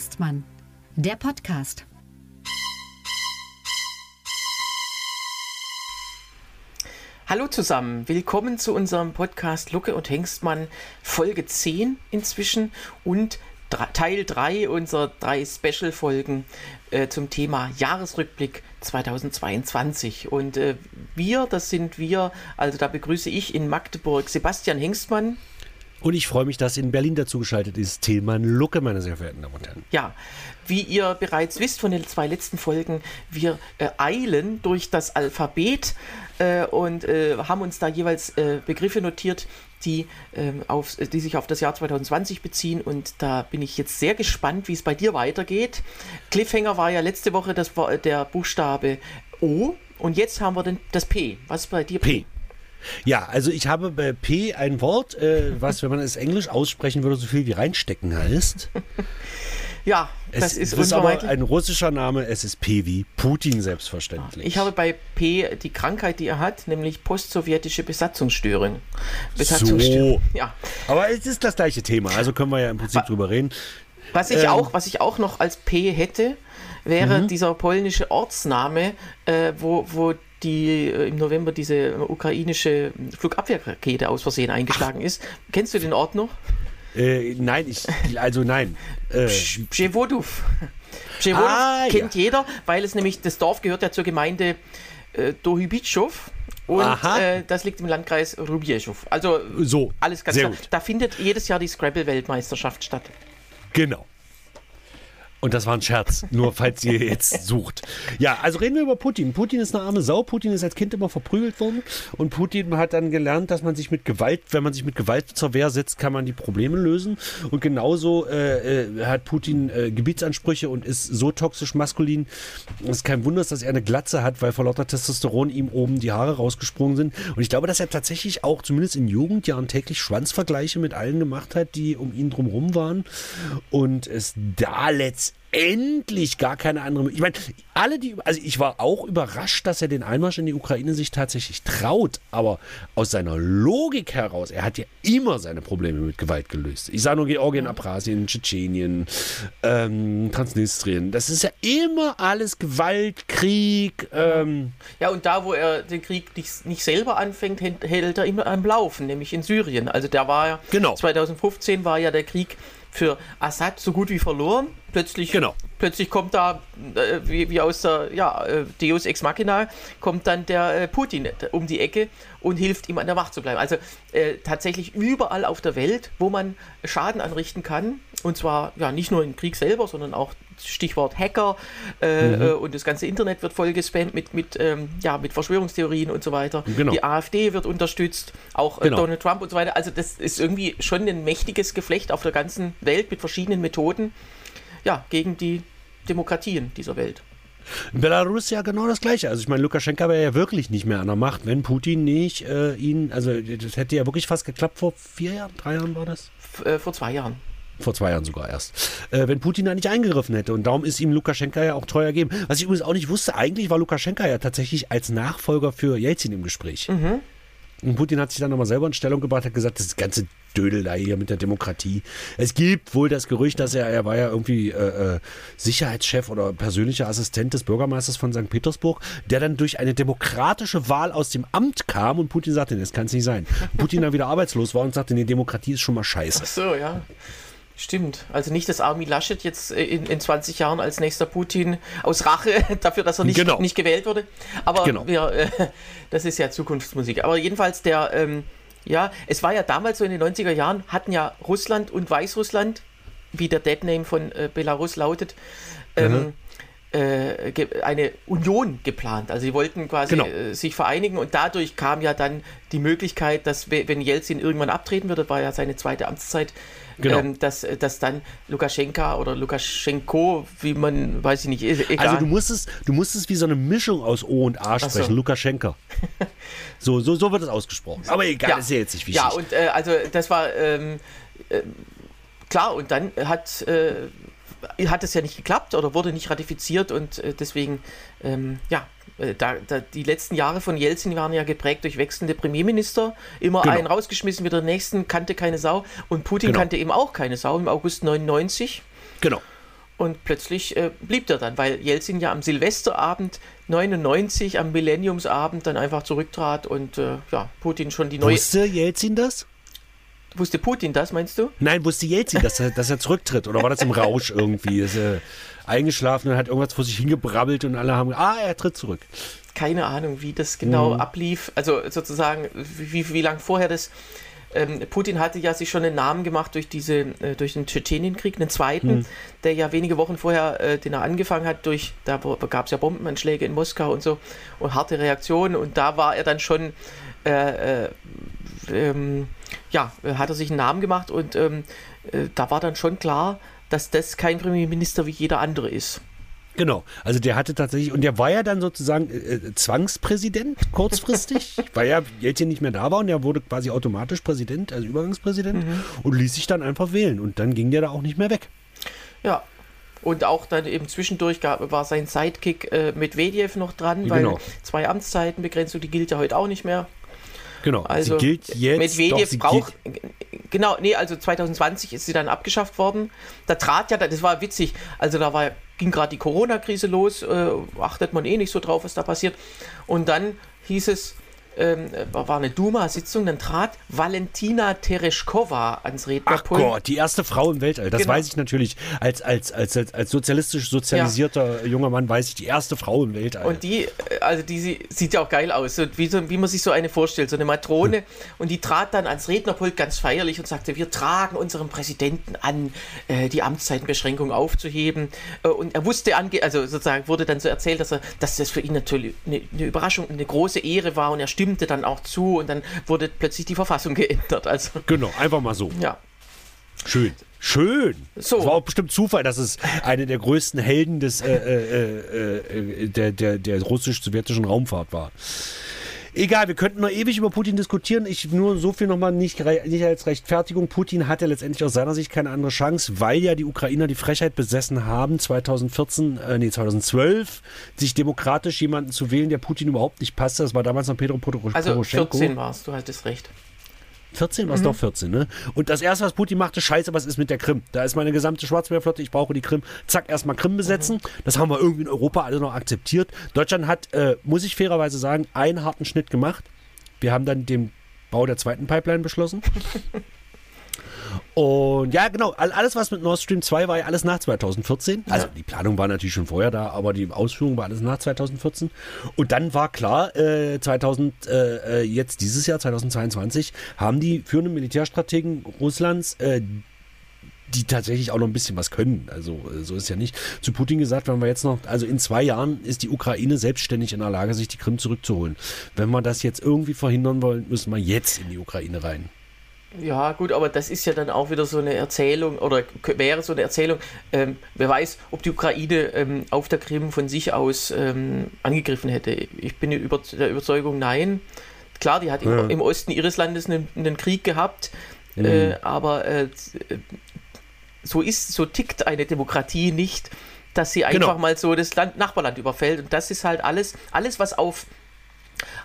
Hengstmann, der Podcast. Hallo zusammen, willkommen zu unserem Podcast Lucke und Hengstmann, Folge 10 inzwischen und Teil 3 unserer drei Special-Folgen äh, zum Thema Jahresrückblick 2022. Und äh, wir, das sind wir, also da begrüße ich in Magdeburg Sebastian Hengstmann. Und ich freue mich, dass in Berlin dazugeschaltet ist Tilman Lucke, meine sehr verehrten Damen und Herren. Ja, wie ihr bereits wisst von den zwei letzten Folgen, wir äh, eilen durch das Alphabet äh, und äh, haben uns da jeweils äh, Begriffe notiert, die, ähm, auf, die sich auf das Jahr 2020 beziehen. Und da bin ich jetzt sehr gespannt, wie es bei dir weitergeht. Cliffhanger war ja letzte Woche das, der Buchstabe O und jetzt haben wir den, das P. Was ist bei dir P? Ja, also ich habe bei P ein Wort, äh, was, wenn man es Englisch aussprechen würde, so viel wie reinstecken heißt. ja, das es ist, ist aber ein russischer Name, es ist P wie Putin selbstverständlich. Ich habe bei P die Krankheit, die er hat, nämlich postsowjetische Besatzungsstörung. Besatzungsstörung. So. Ja. Aber es ist das gleiche Thema, also können wir ja im Prinzip drüber reden. Was ich, ähm, auch, was ich auch noch als P hätte, wäre mhm. dieser polnische Ortsname, äh, wo, wo die äh, im November diese ukrainische Flugabwehrrakete aus Versehen eingeschlagen Ach. ist. Kennst du den Ort noch? Äh, nein, ich, also nein. Äh, Pschewodow. ah, kennt ja. jeder, weil es nämlich, das Dorf gehört ja zur Gemeinde äh, Dohybitschow. Und äh, das liegt im Landkreis Rubieschow. Also so, alles ganz klar. Gut. Da findet jedes Jahr die Scrabble-Weltmeisterschaft statt. Genau. Und das war ein Scherz, nur falls ihr jetzt sucht. Ja, also reden wir über Putin. Putin ist eine arme Sau. Putin ist als Kind immer verprügelt worden. Und Putin hat dann gelernt, dass man sich mit Gewalt, wenn man sich mit Gewalt zur Wehr setzt, kann man die Probleme lösen. Und genauso äh, äh, hat Putin äh, Gebietsansprüche und ist so toxisch maskulin. Es ist kein Wunder, dass er eine Glatze hat, weil vor lauter Testosteron ihm oben die Haare rausgesprungen sind. Und ich glaube, dass er tatsächlich auch zumindest in Jugendjahren täglich Schwanzvergleiche mit allen gemacht hat, die um ihn drumherum waren. Und es da letztendlich endlich gar keine andere. Ich meine, alle die, also ich war auch überrascht, dass er den Einmarsch in die Ukraine sich tatsächlich traut, aber aus seiner Logik heraus, er hat ja immer seine Probleme mit Gewalt gelöst. Ich sage nur Georgien, Abkhazien, Tschetschenien, ähm, Transnistrien. Das ist ja immer alles Gewalt, Krieg. Ähm. Ja, und da, wo er den Krieg nicht, nicht selber anfängt, hält er immer am Laufen, nämlich in Syrien. Also der war ja, genau. 2015 war ja der Krieg für Assad so gut wie verloren. Plötzlich, genau. plötzlich kommt da, äh, wie, wie, aus der ja, äh, Deus Ex Machina, kommt dann der äh, Putin um die Ecke und hilft ihm an der Macht zu bleiben. Also äh, tatsächlich überall auf der Welt, wo man Schaden anrichten kann, und zwar ja nicht nur im Krieg selber, sondern auch Stichwort Hacker äh, mhm. Äh, und das ganze Internet wird voll gespammt mit, mit, ähm, ja, mit Verschwörungstheorien und so weiter. Genau. Die AfD wird unterstützt, auch genau. Donald Trump und so weiter. Also das ist irgendwie schon ein mächtiges Geflecht auf der ganzen Welt mit verschiedenen Methoden ja, gegen die Demokratien dieser Welt. In Belarus ja genau das Gleiche. Also ich meine, Lukaschenka wäre ja wirklich nicht mehr an der Macht, wenn Putin nicht äh, ihn, also das hätte ja wirklich fast geklappt vor vier Jahren, drei Jahren war das? F äh, vor zwei Jahren. Vor zwei Jahren sogar erst. Äh, wenn Putin da nicht eingegriffen hätte. Und darum ist ihm Lukaschenka ja auch teuer gegeben. Was ich übrigens auch nicht wusste, eigentlich war Lukaschenka ja tatsächlich als Nachfolger für Jelzin im Gespräch. Mhm. Und Putin hat sich dann nochmal selber in Stellung gebracht, hat gesagt, das ganze Dödel da hier mit der Demokratie. Es gibt wohl das Gerücht, dass er, er war ja irgendwie äh, äh, Sicherheitschef oder persönlicher Assistent des Bürgermeisters von St. Petersburg, der dann durch eine demokratische Wahl aus dem Amt kam und Putin sagte, das kann es nicht sein. Putin dann wieder arbeitslos war und sagte, nee, Demokratie ist schon mal scheiße. Ach so, ja. Stimmt. Also nicht, dass Armin Laschet jetzt äh, in, in 20 Jahren als nächster Putin aus Rache dafür, dass er nicht, genau. nicht gewählt wurde. Aber genau. wir, äh, das ist ja Zukunftsmusik. Aber jedenfalls der, ähm, ja, es war ja damals so in den 90er Jahren, hatten ja Russland und Weißrussland, wie der Deadname von äh, Belarus lautet, ähm, mhm. Äh, eine Union geplant. Also sie wollten quasi genau. Äh, sich vereinigen und dadurch kam ja dann die Möglichkeit, dass wenn Jelzin irgendwann abtreten würde, war ja seine zweite Amtszeit, genau. ähm, dass, dass dann Lukaschenka oder Lukaschenko, wie man, weiß ich nicht, egal. Also du musstest, du musstest wie so eine Mischung aus O und A sprechen, so. Lukaschenka. so, so, so wird es ausgesprochen. Aber egal, ja. ist ja jetzt nicht wichtig. Ja, und äh, also das war ähm, äh, klar und dann hat äh, hat es ja nicht geklappt oder wurde nicht ratifiziert und äh, deswegen, ähm, ja, äh, da, da, die letzten Jahre von Jelzin waren ja geprägt durch wechselnde Premierminister. Immer genau. einen rausgeschmissen, wieder den nächsten, kannte keine Sau. Und Putin genau. kannte eben auch keine Sau im August 99. Genau. Und plötzlich äh, blieb er dann, weil Jelzin ja am Silvesterabend 99, am Millenniumsabend dann einfach zurücktrat und äh, ja, Putin schon die neue. Wusste Jelzin das? Wusste Putin das, meinst du? Nein, wusste Jelzin, dass er, dass er zurücktritt? Oder war das im Rausch irgendwie? Ist er eingeschlafen und hat irgendwas vor sich hingebrabbelt und alle haben, ah, er tritt zurück. Keine Ahnung, wie das genau mhm. ablief. Also sozusagen, wie, wie, wie lange vorher das ähm, Putin hatte ja sich schon einen Namen gemacht durch diese, äh, durch den Tschetschenienkrieg, einen zweiten, hm. der ja wenige Wochen vorher, äh, den er angefangen hat, durch, da gab es ja Bombenanschläge in Moskau und so und harte Reaktionen und da war er dann schon, äh, äh ähm, ja, hat er sich einen Namen gemacht und ähm, äh, da war dann schon klar, dass das kein Premierminister wie jeder andere ist. Genau, also der hatte tatsächlich, und der war ja dann sozusagen äh, äh Zwangspräsident, kurzfristig, weil ja Jelzin nicht mehr da war und er wurde quasi automatisch Präsident, also Übergangspräsident mhm. und ließ sich dann einfach wählen und dann ging der da auch nicht mehr weg. Ja, und auch dann eben zwischendurch gab, war sein Sidekick äh, Medvedev noch dran, weil genau. zwei Amtszeitenbegrenzung, die gilt ja heute auch nicht mehr. Genau, also sie gilt jetzt. Medvedev braucht. Genau, nee, also 2020 ist sie dann abgeschafft worden. Da trat ja, das war witzig, also da war, ging gerade die Corona-Krise los, äh, achtet man eh nicht so drauf, was da passiert. Und dann hieß es, ähm, war eine Duma-Sitzung, dann trat Valentina Tereshkova ans Rednerpult. Ach Gott, die erste Frau im Weltall. Das genau. weiß ich natürlich. Als, als, als, als, sozialistisch sozialisierter ja. junger Mann weiß ich, die erste Frau im Weltall. Und die, äh, also die sieht ja auch geil aus, so, wie, so, wie man sich so eine vorstellt, so eine Matrone. Hm. Und die trat dann ans Rednerpult ganz feierlich und sagte, wir tragen unserem Präsidenten an, äh, die Amtszeitenbeschränkung aufzuheben. Äh, und er wusste, ange also sozusagen wurde dann so erzählt, dass, er, dass das für ihn natürlich eine, eine Überraschung, eine große Ehre war und er stimmte dann auch zu und dann wurde plötzlich die Verfassung geändert. Also, genau, einfach mal so. Ja. Schön. Schön. So. Es war auch bestimmt Zufall, dass es eine der größten Helden des, äh, äh, äh, der, der, der russisch-sowjetischen Raumfahrt war. Egal, wir könnten noch ewig über Putin diskutieren. Ich nur so viel nochmal nicht, nicht als Rechtfertigung. Putin hatte letztendlich aus seiner Sicht keine andere Chance, weil ja die Ukrainer die Frechheit besessen haben, 2014, äh, nee, 2012, sich demokratisch jemanden zu wählen, der Putin überhaupt nicht passte. Das war damals noch Pedro Poroschenko. Also 14 war es, du hattest recht. 14 war es mhm. doch 14, ne? Und das erste, was Putin machte, scheiße, was ist mit der Krim? Da ist meine gesamte Schwarzmeerflotte, ich brauche die Krim. Zack, erstmal Krim besetzen. Mhm. Das haben wir irgendwie in Europa alle noch akzeptiert. Deutschland hat, äh, muss ich fairerweise sagen, einen harten Schnitt gemacht. Wir haben dann den Bau der zweiten Pipeline beschlossen. Und ja, genau, alles, was mit Nord Stream 2 war ja alles nach 2014. Also die Planung war natürlich schon vorher da, aber die Ausführung war alles nach 2014. Und dann war klar, äh, 2000, äh, jetzt dieses Jahr, 2022, haben die führenden Militärstrategen Russlands, äh, die tatsächlich auch noch ein bisschen was können. Also äh, so ist ja nicht. Zu Putin gesagt, wenn wir jetzt noch, also in zwei Jahren ist die Ukraine selbstständig in der Lage, sich die Krim zurückzuholen. Wenn wir das jetzt irgendwie verhindern wollen, müssen wir jetzt in die Ukraine rein. Ja, gut, aber das ist ja dann auch wieder so eine Erzählung oder wäre so eine Erzählung. Ähm, wer weiß, ob die Ukraine ähm, auf der Krim von sich aus ähm, angegriffen hätte. Ich bin über, der Überzeugung, nein. Klar, die hat ja. im, im, Osten ihres Landes einen, einen Krieg gehabt, mhm. äh, aber äh, so ist, so tickt eine Demokratie nicht, dass sie einfach genau. mal so das Land, Nachbarland überfällt. Und das ist halt alles, alles, was auf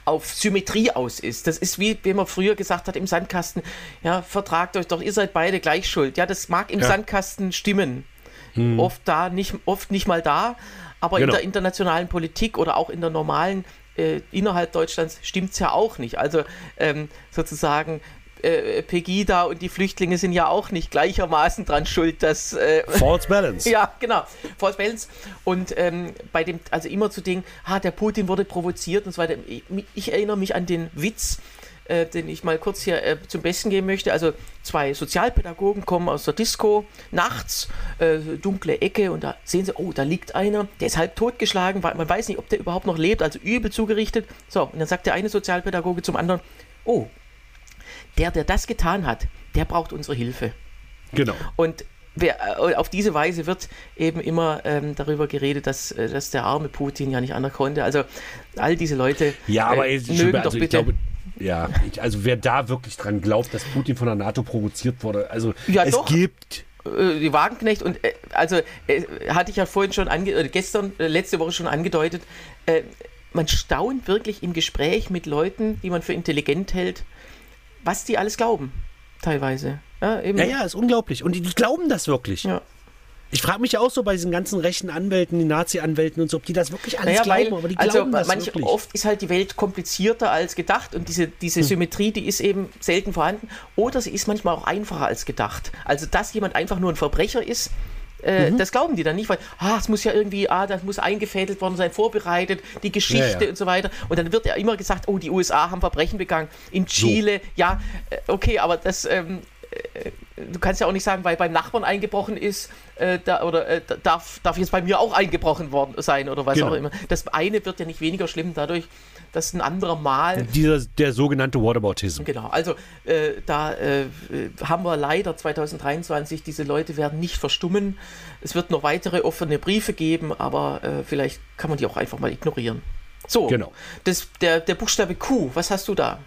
auf Symmetrie aus ist. Das ist wie, wie man früher gesagt hat im Sandkasten, ja, vertragt euch doch, ihr seid beide gleich schuld. Ja, das mag im ja. Sandkasten stimmen. Hm. Oft da, nicht, oft nicht mal da, aber genau. in der internationalen Politik oder auch in der normalen äh, innerhalb Deutschlands stimmt es ja auch nicht. Also ähm, sozusagen äh, Pegida und die Flüchtlinge sind ja auch nicht gleichermaßen dran schuld, dass. Äh, False Balance. ja, genau. False Balance. Und ähm, bei dem, also immer zu denken, ah, der Putin wurde provoziert und so weiter. Ich, ich erinnere mich an den Witz, äh, den ich mal kurz hier äh, zum Besten geben möchte. Also zwei Sozialpädagogen kommen aus der Disco nachts, äh, dunkle Ecke und da sehen sie, oh, da liegt einer, der ist halb totgeschlagen, weil man weiß nicht, ob der überhaupt noch lebt, also übel zugerichtet. So, und dann sagt der eine Sozialpädagoge zum anderen, oh, der, der das getan hat, der braucht unsere Hilfe. Genau. Und wer, äh, auf diese Weise wird eben immer ähm, darüber geredet, dass, äh, dass der arme Putin ja nicht anders konnte. Also all diese Leute ja, aber äh, mögen also doch bitte. Glaube, ja, ich, also wer da wirklich dran glaubt, dass Putin von der NATO provoziert wurde, also ja, es doch. gibt die Wagenknecht und äh, also äh, hatte ich ja vorhin schon ange äh, gestern letzte Woche schon angedeutet man staunt wirklich im Gespräch mit Leuten die man für intelligent hält was die alles glauben, teilweise. Ja, eben. ja, ja, ist unglaublich. Und die, die glauben das wirklich. Ja. Ich frage mich auch so bei diesen ganzen rechten Anwälten, die Nazi-Anwälten und so, ob die das wirklich alles naja, glauben, weil, aber die also glauben das manch, wirklich. Oft ist halt die Welt komplizierter als gedacht und diese, diese hm. Symmetrie, die ist eben selten vorhanden. Oder sie ist manchmal auch einfacher als gedacht. Also, dass jemand einfach nur ein Verbrecher ist, äh, mhm. Das glauben die dann nicht, weil ah, es muss ja irgendwie, ah, das muss eingefädelt worden sein, vorbereitet, die Geschichte ja, ja. und so weiter. Und dann wird ja immer gesagt, oh, die USA haben Verbrechen begangen. In Chile, so. ja, äh, okay, aber das, ähm, äh, du kannst ja auch nicht sagen, weil beim Nachbarn eingebrochen ist, äh, da, oder äh, darf, darf jetzt bei mir auch eingebrochen worden sein oder was genau. auch immer. Das eine wird ja nicht weniger schlimm dadurch, dass ein anderer Mal. Dieser, der sogenannte Whataboutism. Genau, also äh, da äh, haben wir leider 2023, diese Leute werden nicht verstummen. Es wird noch weitere offene Briefe geben, aber äh, vielleicht kann man die auch einfach mal ignorieren. So, genau. das, der, der Buchstabe Q, was hast du da?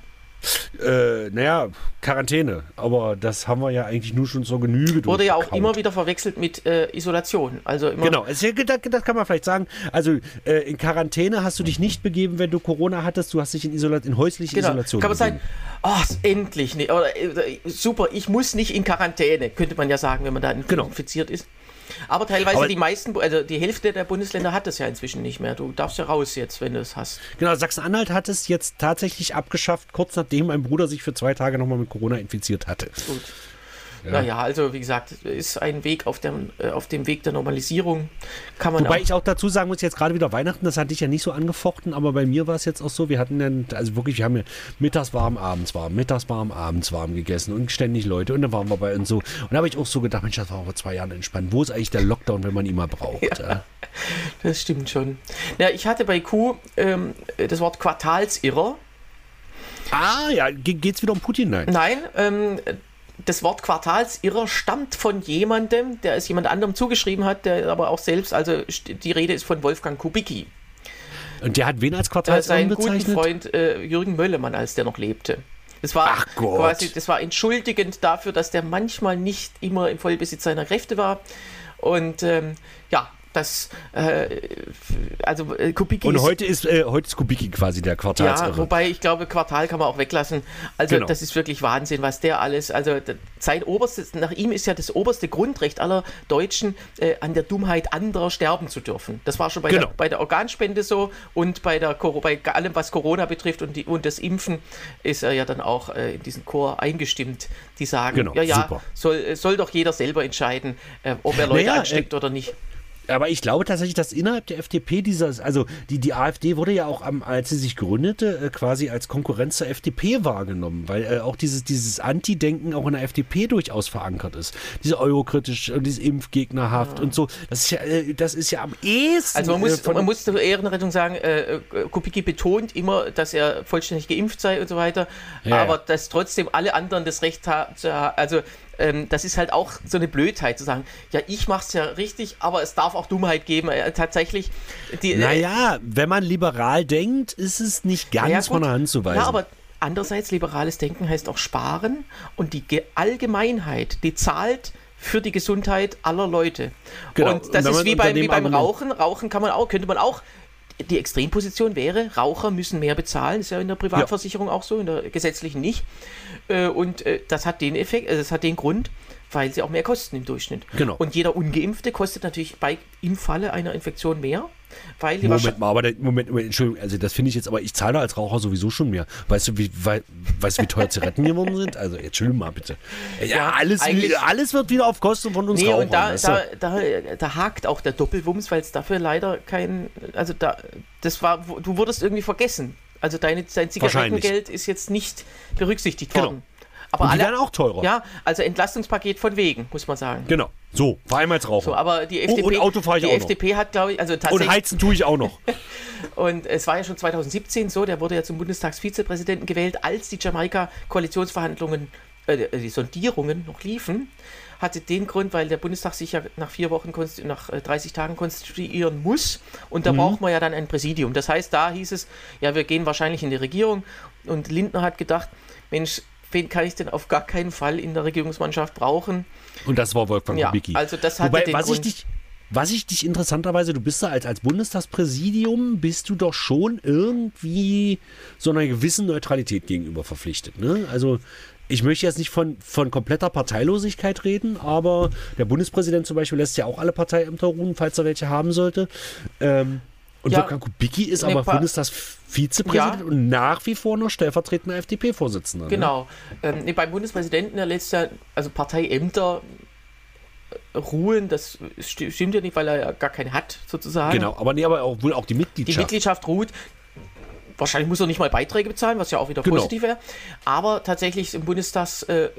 Äh, naja, Quarantäne. Aber das haben wir ja eigentlich nur schon zur Genüge Wurde ja auch immer wieder verwechselt mit äh, Isolation. Also immer genau, das, das, kann man vielleicht sagen. Also äh, in Quarantäne hast du dich nicht begeben, wenn du Corona hattest. Du hast dich in, Isola in häusliche genau. Isolation Kann man begeben. sagen, oh, endlich. Nee, oder, äh, super, ich muss nicht in Quarantäne, könnte man ja sagen, wenn man da genau. infiziert ist. Aber teilweise Aber die meisten, also die Hälfte der Bundesländer hat es ja inzwischen nicht mehr. Du darfst ja raus jetzt, wenn du es hast. Genau, Sachsen-Anhalt hat es jetzt tatsächlich abgeschafft, kurz nachdem mein Bruder sich für zwei Tage nochmal mit Corona infiziert hatte. Gut. Ja. Naja, also wie gesagt, ist ein Weg auf dem, äh, auf dem Weg der Normalisierung. Kann man Wobei auch ich auch dazu sagen muss, jetzt gerade wieder Weihnachten, das hatte ich ja nicht so angefochten, aber bei mir war es jetzt auch so, wir hatten dann, also wirklich, wir haben ja mittags warm, abends warm, mittags warm, abends warm gegessen und ständig Leute und dann waren wir bei uns so. Und da habe ich auch so gedacht, Mensch, das war vor zwei Jahren entspannt. Wo ist eigentlich der Lockdown, wenn man ihn mal braucht? Ja, das stimmt schon. Ja, ich hatte bei Q ähm, das Wort Quartalsirrer. Ah, ja, geht es wieder um Putin? Nein. Nein, ähm, das Wort Quartalsirrer stammt von jemandem, der es jemand anderem zugeschrieben hat, der aber auch selbst, also die Rede ist von Wolfgang Kubicki. Und der hat wen als Quartalsirrer bezeichnet? Seinen guten Freund äh, Jürgen Möllemann, als der noch lebte. Das war Ach Gott. quasi, das war entschuldigend dafür, dass der manchmal nicht immer im Vollbesitz seiner Kräfte war. Und ähm, ja, das, äh, also äh, Kubicki Und heute ist, äh, heute ist Kubicki quasi der Quartalsirre. Ja, wobei ich glaube, Quartal kann man auch weglassen. Also genau. das ist wirklich Wahnsinn, was der alles, also sein oberstes, nach ihm ist ja das oberste Grundrecht aller Deutschen, äh, an der Dummheit anderer sterben zu dürfen. Das war schon bei, genau. der, bei der Organspende so und bei, der, bei allem, was Corona betrifft und, die, und das Impfen ist er ja dann auch äh, in diesen Chor eingestimmt, die sagen, genau, ja, ja, soll, soll doch jeder selber entscheiden, äh, ob er Leute naja, ansteckt oder nicht. Aber ich glaube tatsächlich, dass innerhalb der FDP dieses, also die, die AfD wurde ja auch, am, als sie sich gründete, äh, quasi als Konkurrenz zur FDP wahrgenommen, weil äh, auch dieses, dieses Anti-Denken auch in der FDP durchaus verankert ist. Diese eurokritisch und diese Impfgegnerhaft ja. und so. Das ist ja, äh, das ist ja am ehesten. Also man muss, äh, man muss zur Ehrenrettung sagen, äh, äh, Kubicki betont immer, dass er vollständig geimpft sei und so weiter, ja, aber ja. dass trotzdem alle anderen das Recht haben, also ähm, das ist halt auch so eine Blödheit zu sagen, ja, ich mache es ja richtig, aber es darf auch Dummheit geben. Äh, tatsächlich. Die, äh, naja, wenn man liberal denkt, ist es nicht ganz ja, von der Hand zu weisen. Ja, aber andererseits, liberales Denken heißt auch sparen und die Allgemeinheit, die zahlt für die Gesundheit aller Leute. Genau. Und das und ist wie, bei, wie beim Rauchen. Rauchen kann man auch, könnte man auch die Extremposition wäre, Raucher müssen mehr bezahlen, ist ja in der Privatversicherung ja. auch so, in der gesetzlichen nicht. Äh, und äh, das hat den Effekt, also das hat den Grund, weil sie auch mehr kosten im Durchschnitt. Genau. Und jeder Ungeimpfte kostet natürlich bei, im Falle einer Infektion mehr. Weil Moment mal, aber der, Moment, Moment, Entschuldigung, also das finde ich jetzt, aber ich zahle als Raucher sowieso schon mehr. Weißt du, wie, wei, weißt du, wie teuer Zigaretten geworden sind? Also, Entschuldigung mal bitte. Ja, ja alles, alles wird wieder auf Kosten von uns nee, Rauchern. Und da, da, da, da, hakt auch der Doppelwumms, weil es dafür leider kein, also da, das war, du wurdest irgendwie vergessen. Also deine, dein Zigarettengeld ist jetzt nicht berücksichtigt genau. worden. Aber und die alle, werden auch teurer. Ja, also Entlastungspaket von wegen, muss man sagen. Genau. So, vor allem als Raucher. So, aber die FDP, oh, und Auto fahre ich die auch FDP noch. hat, glaube ich, also tatsächlich. Und heizen tue ich auch noch. und es war ja schon 2017 so, der wurde ja zum Bundestagsvizepräsidenten gewählt, als die Jamaika-Koalitionsverhandlungen, äh, die Sondierungen noch liefen. Hatte den Grund, weil der Bundestag sich ja nach vier Wochen, nach 30 äh, Tagen konstituieren muss. Und da mhm. braucht man ja dann ein Präsidium. Das heißt, da hieß es, ja, wir gehen wahrscheinlich in die Regierung. Und Lindner hat gedacht, Mensch, wen kann ich denn auf gar keinen Fall in der Regierungsmannschaft brauchen? Und das war Wolfgang ja, Kubicki. Also das hatte Wobei, den was Grund, ich dich was ich dich interessanterweise, du bist da als, als Bundestagspräsidium, bist du doch schon irgendwie so einer gewissen Neutralität gegenüber verpflichtet. Ne? Also ich möchte jetzt nicht von, von kompletter Parteilosigkeit reden, aber der Bundespräsident zum Beispiel lässt ja auch alle Parteiämter ruhen, falls er welche haben sollte. Ähm, und ja, Wolfgang Kubicki ist aber Bundestagsvizepräsident ja. und nach wie vor noch stellvertretender FDP-Vorsitzender. Ne? Genau. Ne? Ähm, nee, beim Bundespräsidenten, der lässt ja, also Parteiämter ruhen, das stimmt ja nicht, weil er ja gar keine hat, sozusagen. Genau, aber nee, aber auch, wohl auch die Mitgliedschaft. Die Mitgliedschaft ruht. Wahrscheinlich muss er nicht mal Beiträge bezahlen, was ja auch wieder genau. positiv wäre. Aber tatsächlich im Bundestagspräsident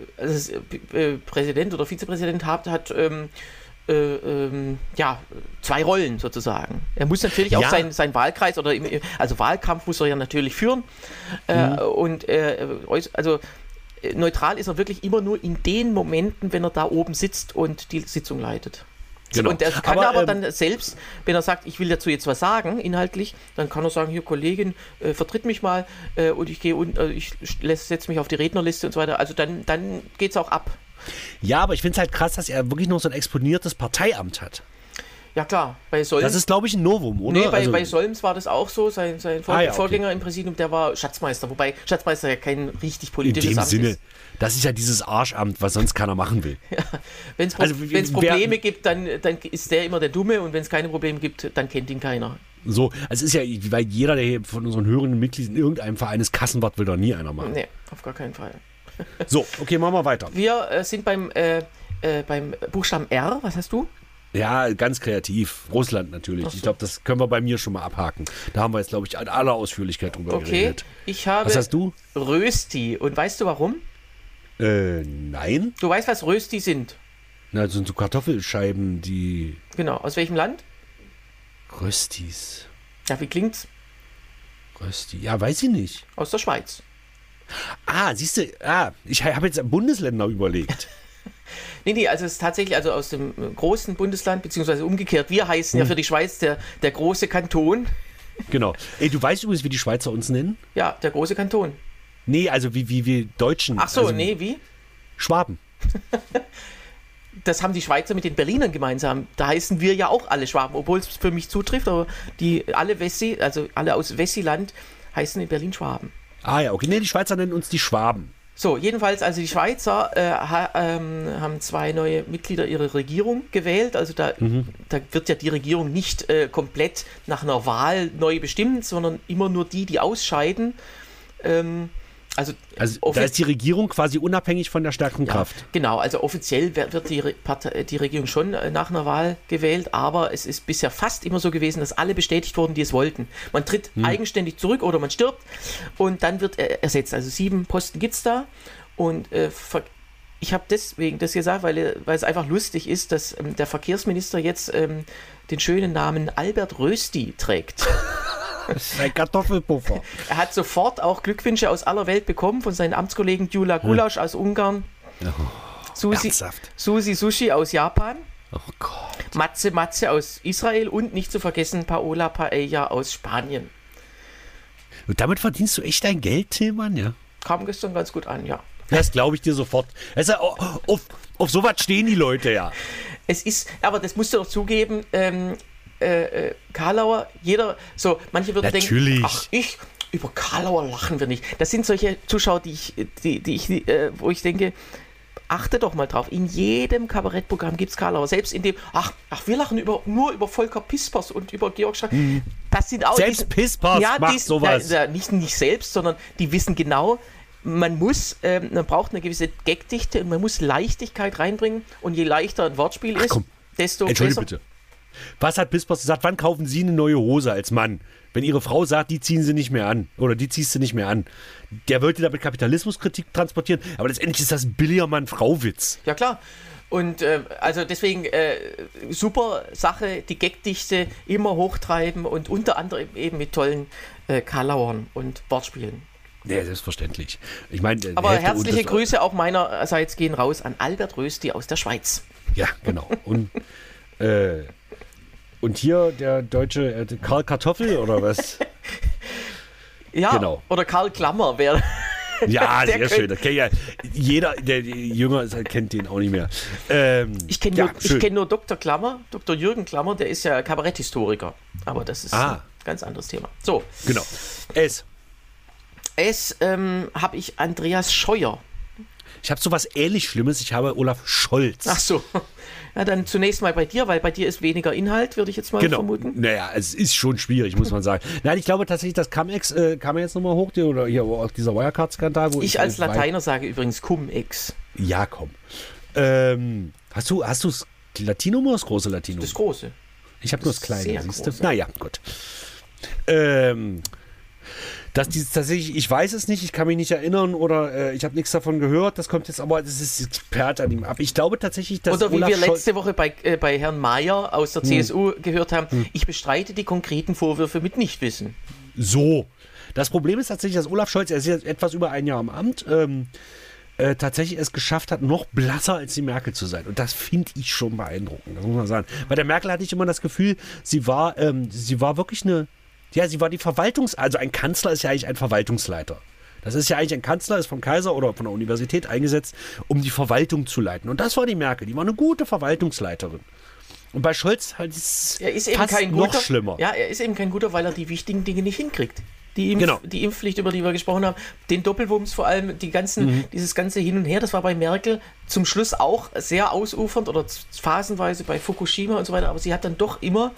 äh, also, äh, oder Vizepräsident hat, hat ähm, äh, ähm, ja, zwei Rollen sozusagen. Er muss natürlich auch ja. seinen sein Wahlkreis oder im, also Wahlkampf muss er ja natürlich führen. Äh, mhm. und äh, also äh, neutral ist er wirklich immer nur in den Momenten, wenn er da oben sitzt und die Sitzung leitet. Genau. Und er kann aber, aber ähm, dann selbst, wenn er sagt, ich will dazu jetzt was sagen, inhaltlich, dann kann er sagen, hier Kollegin, äh, vertritt mich mal äh, und ich gehe und äh, ich setze mich auf die Rednerliste und so weiter. Also dann, dann geht es auch ab. Ja, aber ich finde es halt krass, dass er wirklich noch so ein exponiertes Parteiamt hat. Ja klar, bei Solms. Das ist, glaube ich, ein Novum, oder? Nee, bei, also, bei Solms war das auch so. Sein, sein Vor ah, ja, Vorgänger okay. im Präsidium, der war Schatzmeister. Wobei Schatzmeister ja kein richtig politisches In dem Amt Sinne, ist. das ist ja dieses Arschamt, was sonst keiner machen will. Ja, wenn es also, Probleme wer, gibt, dann, dann ist der immer der Dumme und wenn es keine Probleme gibt, dann kennt ihn keiner. So, also es ist ja, weil jeder, der hier von unseren hörenden Mitgliedern in irgendeinem Verein ist, Kassenwart will da nie einer machen. Nee, auf gar keinen Fall. So, okay, machen wir weiter. Wir äh, sind beim, äh, äh, beim Buchstaben R. Was hast du? Ja, ganz kreativ. Russland natürlich. So. Ich glaube, das können wir bei mir schon mal abhaken. Da haben wir jetzt, glaube ich, in aller Ausführlichkeit drüber okay. geredet. Ich habe was hast du? Rösti. Und weißt du warum? Äh, nein. Du weißt, was Rösti sind? Na, das sind so Kartoffelscheiben, die. Genau. Aus welchem Land? Röstis. Ja, wie klingt's? Rösti. Ja, weiß ich nicht. Aus der Schweiz. Ah, siehst du, ah, ich habe jetzt Bundesländer überlegt. nee, nee, also es ist tatsächlich also aus dem großen Bundesland, beziehungsweise umgekehrt. Wir heißen hm. ja für die Schweiz der, der große Kanton. Genau. Ey, du weißt übrigens, wie die Schweizer uns nennen? Ja, der große Kanton. Nee, also wie, wie wir Deutschen. Ach so, also nee, wie? Schwaben. das haben die Schweizer mit den Berlinern gemeinsam. Da heißen wir ja auch alle Schwaben, obwohl es für mich zutrifft, aber die alle Wessi, also alle aus Wessiland heißen in Berlin Schwaben. Ah ja, okay. Nee, die Schweizer nennen uns die Schwaben. So, jedenfalls, also die Schweizer äh, ha, ähm, haben zwei neue Mitglieder ihrer Regierung gewählt. Also da, mhm. da wird ja die Regierung nicht äh, komplett nach einer Wahl neu bestimmt, sondern immer nur die, die ausscheiden. Ähm, also, also da ist die Regierung quasi unabhängig von der stärkeren ja, Kraft. Genau, also offiziell wird die, Partei, die Regierung schon äh, nach einer Wahl gewählt, aber es ist bisher fast immer so gewesen, dass alle bestätigt wurden, die es wollten. Man tritt hm. eigenständig zurück oder man stirbt und dann wird er ersetzt. Also sieben Posten gibt es da und äh, ich habe deswegen das gesagt, weil, weil es einfach lustig ist, dass ähm, der Verkehrsminister jetzt ähm, den schönen Namen Albert Rösti trägt. Ein Kartoffelpuffer. Er hat sofort auch Glückwünsche aus aller Welt bekommen von seinen Amtskollegen Djula Gulasch aus Ungarn, oh, Susi, Susi Sushi aus Japan, oh Gott. Matze Matze aus Israel und nicht zu vergessen Paola Paella aus Spanien. Und damit verdienst du echt dein Geld, Tillmann, ja? Kam gestern ganz gut an, ja. Das glaube ich dir sofort. Also, auf, auf sowas stehen die Leute ja. Es ist, aber das musst du doch zugeben, ähm, äh, äh, Karlauer, jeder, so, manche würden Natürlich. denken, ach, ich, über Karlauer lachen wir nicht. Das sind solche Zuschauer, die ich, die, die ich, äh, wo ich denke, achte doch mal drauf. In jedem Kabarettprogramm gibt es Karlauer. Selbst in dem, ach, ach, wir lachen über, nur über Volker Pispers und über Georg Schach. Hm. Das sind auch. Selbst die, Pispers ja, macht die, sowas. Ja, nicht, nicht selbst, sondern die wissen genau, man muss, ähm, man braucht eine gewisse Gagdichte und man muss Leichtigkeit reinbringen. Und je leichter ein Wortspiel ach, ist, komm. desto Entschuldige besser. bitte. Was hat Pispers gesagt? Wann kaufen Sie eine neue Hose als Mann? Wenn Ihre Frau sagt, die ziehen Sie nicht mehr an oder die ziehst du nicht mehr an. Der wollte damit Kapitalismuskritik transportieren, aber letztendlich ist das ein billiger Mann-Frau-Witz. Ja, klar. Und äh, also deswegen äh, super Sache, die Gagdichte immer hochtreiben und unter anderem eben mit tollen äh, Karlauern und Wortspielen. Ja, selbstverständlich. Ich meine, aber herzliche Grüße auch meinerseits gehen raus an Albert Rösti aus der Schweiz. Ja, genau. Und äh, und hier der deutsche äh, Karl Kartoffel oder was? ja, genau. oder Karl Klammer wäre. Ja, sehr schön. Das ja, jeder, der jünger ist, kennt den auch nicht mehr. Ähm, ich kenne ja, nur, kenn nur Dr. Klammer, Dr. Jürgen Klammer, der ist ja Kabaretthistoriker. Aber das ist ah. ein ganz anderes Thema. So. Genau. S. S ähm, habe ich Andreas Scheuer. Ich habe sowas ähnlich Schlimmes. Ich habe Olaf Scholz. Ach so. Ja, dann zunächst mal bei dir, weil bei dir ist weniger Inhalt, würde ich jetzt mal genau. vermuten. Naja, es ist schon schwierig, muss man sagen. Nein, ich glaube tatsächlich, das Cum-Ex äh, kam jetzt nochmal hoch, die, oder hier auch dieser Wirecard-Skandal. Ich, ich, als Lateiner sage übrigens Cum-Ex. Ja, komm. Ähm, hast du hast das Latinum oder das große Latinum? Das große. Ich habe nur das kleine, siehst du? Naja, gut. Ähm, dass dieses tatsächlich, ich weiß es nicht, ich kann mich nicht erinnern oder äh, ich habe nichts davon gehört, das kommt jetzt aber, das ist Expert an ihm ab. Ich glaube tatsächlich, dass. Oder wie Olaf wir letzte Woche bei, äh, bei Herrn Mayer aus der hm. CSU gehört haben, hm. ich bestreite die konkreten Vorwürfe mit Nichtwissen. So. Das Problem ist tatsächlich, dass Olaf Scholz, er ist jetzt etwas über ein Jahr im Amt, ähm, äh, tatsächlich es geschafft hat, noch blasser als die Merkel zu sein. Und das finde ich schon beeindruckend, das muss man sagen. Bei der Merkel hatte ich immer das Gefühl, sie war, ähm, sie war wirklich eine, ja, sie war die Verwaltungs-, also ein Kanzler ist ja eigentlich ein Verwaltungsleiter. Das ist ja eigentlich ein Kanzler, ist vom Kaiser oder von der Universität eingesetzt, um die Verwaltung zu leiten. Und das war die Merkel, die war eine gute Verwaltungsleiterin. Und bei Scholz halt ist, er ist eben kein noch guter, schlimmer. Ja, er ist eben kein guter, weil er die wichtigen Dinge nicht hinkriegt. Die, Impf genau. die Impfpflicht, über die wir gesprochen haben, den Doppelwumms vor allem, die ganzen, mhm. dieses ganze Hin und Her, das war bei Merkel zum Schluss auch sehr ausufernd oder phasenweise bei Fukushima und so weiter, aber sie hat dann doch immer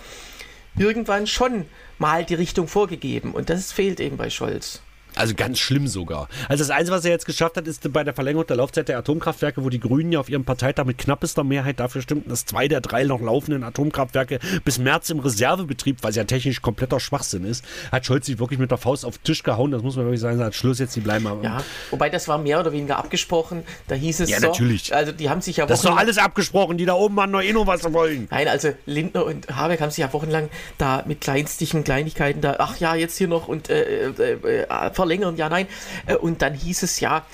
irgendwann schon mal die Richtung vorgegeben und das fehlt eben bei Scholz. Also ganz schlimm sogar. Also das Einzige, was er jetzt geschafft hat, ist bei der Verlängerung der Laufzeit der Atomkraftwerke, wo die Grünen ja auf ihrem Parteitag mit knappester Mehrheit dafür stimmten, dass zwei der drei noch laufenden Atomkraftwerke bis März im Reservebetrieb, weil es ja technisch kompletter Schwachsinn ist, hat Scholz sich wirklich mit der Faust auf den Tisch gehauen. Das muss man wirklich sagen, sagt Schluss jetzt, die bleiben aber. Ja, wobei das war mehr oder weniger abgesprochen. Da hieß es Ja, so, natürlich. Also die haben sich ja Das ist doch alles abgesprochen, die da oben waren noch eh noch was wollen. Nein, also Lindner und Habeck haben sich ja wochenlang da mit kleinstigen Kleinigkeiten da, ach ja, jetzt hier noch und äh, äh, äh verlängern, ja, nein. Äh, und dann hieß es ja,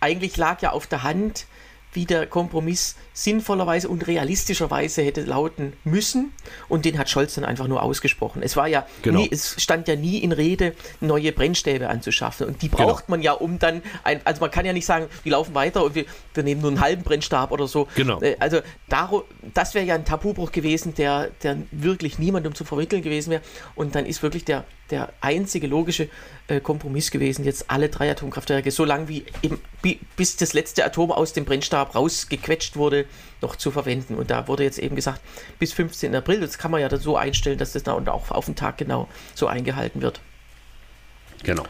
eigentlich lag ja auf der Hand, wie der Kompromiss sinnvollerweise und realistischerweise hätte lauten müssen. Und den hat Scholz dann einfach nur ausgesprochen. Es war ja, genau. nie, es stand ja nie in Rede, neue Brennstäbe anzuschaffen. Und die genau. braucht genau. man ja, um dann, ein, also man kann ja nicht sagen, wir laufen weiter und wir, wir nehmen nur einen halben Brennstab oder so. Genau. Äh, also darum, das wäre ja ein Tabubruch gewesen, der, der wirklich niemandem zu vermitteln gewesen wäre. Und dann ist wirklich der, der einzige logische äh, Kompromiss gewesen, jetzt alle drei Atomkraftwerke, so lange wie eben, bis das letzte Atom aus dem Brennstab rausgequetscht wurde, noch zu verwenden. Und da wurde jetzt eben gesagt, bis 15. April, das kann man ja dann so einstellen, dass das dann auch auf den Tag genau so eingehalten wird. Genau.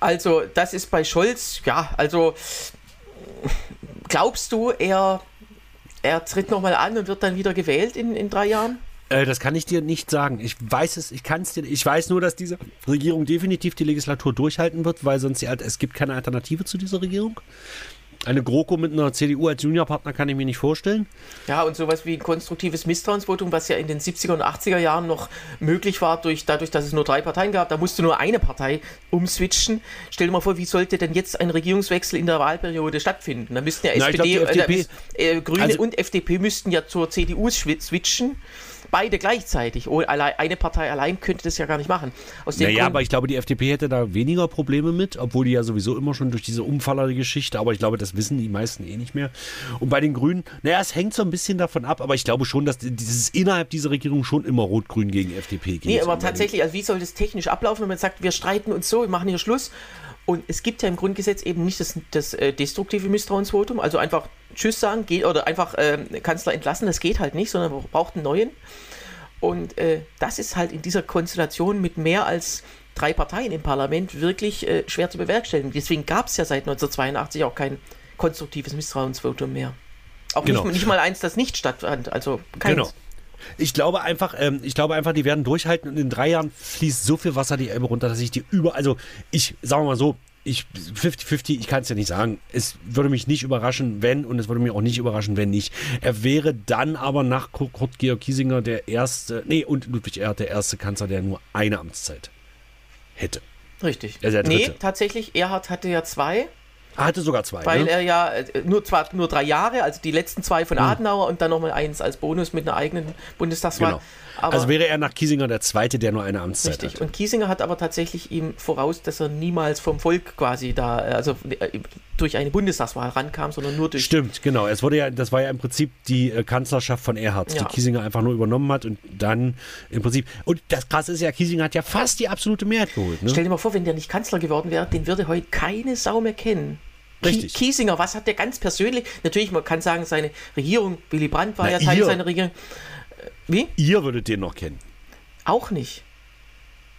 Also, das ist bei Scholz, ja, also glaubst du, er, er tritt nochmal an und wird dann wieder gewählt in, in drei Jahren? Äh, das kann ich dir nicht sagen. Ich weiß es, ich kann es dir. Ich weiß nur, dass diese Regierung definitiv die Legislatur durchhalten wird, weil sonst die, es gibt keine Alternative zu dieser Regierung. Eine GroKo mit einer CDU als Juniorpartner kann ich mir nicht vorstellen. Ja, und sowas wie ein konstruktives Misstrauensvotum, was ja in den 70er und 80er Jahren noch möglich war, durch, dadurch, dass es nur drei Parteien gab, da musste nur eine Partei umswitchen. Stell dir mal vor, wie sollte denn jetzt ein Regierungswechsel in der Wahlperiode stattfinden? Da müssten ja Na, SPD, glaub, FDP, äh, Grüne also, und FDP müssten ja zur CDU switchen beide gleichzeitig. Oh, eine Partei allein könnte das ja gar nicht machen. Aus naja, Grund aber ich glaube, die FDP hätte da weniger Probleme mit, obwohl die ja sowieso immer schon durch diese Umfaller-Geschichte, aber ich glaube, das wissen die meisten eh nicht mehr. Und bei den Grünen, naja, es hängt so ein bisschen davon ab, aber ich glaube schon, dass dieses innerhalb dieser Regierung schon immer Rot-Grün gegen FDP geht. Nee, aber tatsächlich, also wie soll das technisch ablaufen, wenn man sagt, wir streiten uns so, wir machen hier Schluss und es gibt ja im Grundgesetz eben nicht das, das äh, destruktive Misstrauensvotum, also einfach Tschüss sagen geht, oder einfach äh, Kanzler entlassen, das geht halt nicht, sondern man braucht einen neuen. Und äh, das ist halt in dieser Konstellation mit mehr als drei Parteien im Parlament wirklich äh, schwer zu bewerkstelligen. Deswegen gab es ja seit 1982 auch kein konstruktives Misstrauensvotum mehr. Auch genau. nicht, nicht, mal eins, das nicht stattfand. Also keins. Genau. Ich glaube einfach, ähm, ich glaube einfach, die werden durchhalten und in drei Jahren fließt so viel Wasser die Elbe runter, dass ich die über, also ich, sagen wir mal so, ich 50-50, ich kann es ja nicht sagen. Es würde mich nicht überraschen, wenn, und es würde mich auch nicht überraschen, wenn nicht. Er wäre dann aber nach Kurt Georg Kiesinger der erste, nee, und Ludwig Erhard der erste Kanzler, der nur eine Amtszeit hätte. Richtig. Also nee, tatsächlich, Erhard hatte ja zwei. Er hatte sogar zwei. Weil ne? er ja äh, nur zwar nur drei Jahre, also die letzten zwei von mhm. Adenauer und dann nochmal eins als Bonus mit einer eigenen Bundestagswahl. Genau. Aber also wäre er nach Kiesinger der Zweite, der nur eine Amtszeit richtig. hat. Und Kiesinger hat aber tatsächlich ihm voraus, dass er niemals vom Volk quasi da, also äh, durch eine Bundestagswahl rankam, sondern nur durch. Stimmt, genau. Es wurde ja, das war ja im Prinzip die äh, Kanzlerschaft von Erhard, ja. die Kiesinger einfach nur übernommen hat und dann im Prinzip. Und das Krasse ist ja, Kiesinger hat ja fast die absolute Mehrheit geholt. Ne? Stell dir mal vor, wenn der nicht Kanzler geworden wäre, den würde heute keine Sau mehr kennen. Richtig. Kiesinger, was hat der ganz persönlich? Natürlich, man kann sagen, seine Regierung, Willy Brandt war Na, ja Teil ihr, seiner Regierung. Äh, wie? Ihr würdet den noch kennen. Auch nicht.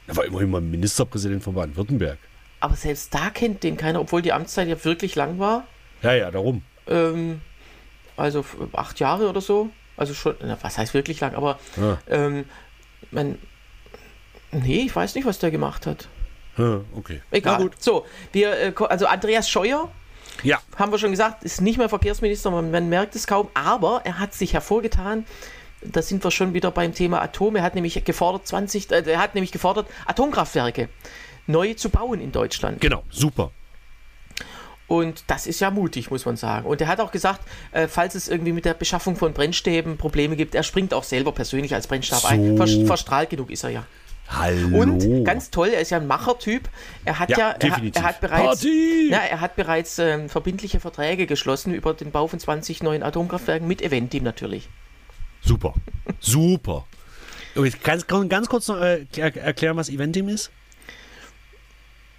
Er war immerhin mal Ministerpräsident von Baden-Württemberg. Aber selbst da kennt den keiner, obwohl die Amtszeit ja wirklich lang war. Ja, ja, darum. Ähm, also acht Jahre oder so. Also schon, was heißt wirklich lang, aber ja. ähm, man, nee, ich weiß nicht, was der gemacht hat. Ja, okay. Egal. So, wir, äh, also Andreas Scheuer, ja. haben wir schon gesagt, ist nicht mehr Verkehrsminister, man, man merkt es kaum, aber er hat sich hervorgetan, da sind wir schon wieder beim Thema Atom. Er hat nämlich gefordert, 20, äh, er hat nämlich gefordert, Atomkraftwerke neu zu bauen in Deutschland. Genau, super. Und das ist ja mutig, muss man sagen. Und er hat auch gesagt, äh, falls es irgendwie mit der Beschaffung von Brennstäben Probleme gibt, er springt auch selber persönlich als Brennstab so. ein. Vers verstrahlt genug ist er ja. Hallo. Und ganz toll, er ist ja ein Machertyp. Er hat ja, ja er, er, hat bereits, ja, er hat bereits ähm, verbindliche Verträge geschlossen über den Bau von 20 neuen Atomkraftwerken mit Eventim natürlich. Super, super. Ganz, ganz kurz noch äh, erklären, was Eventim ist?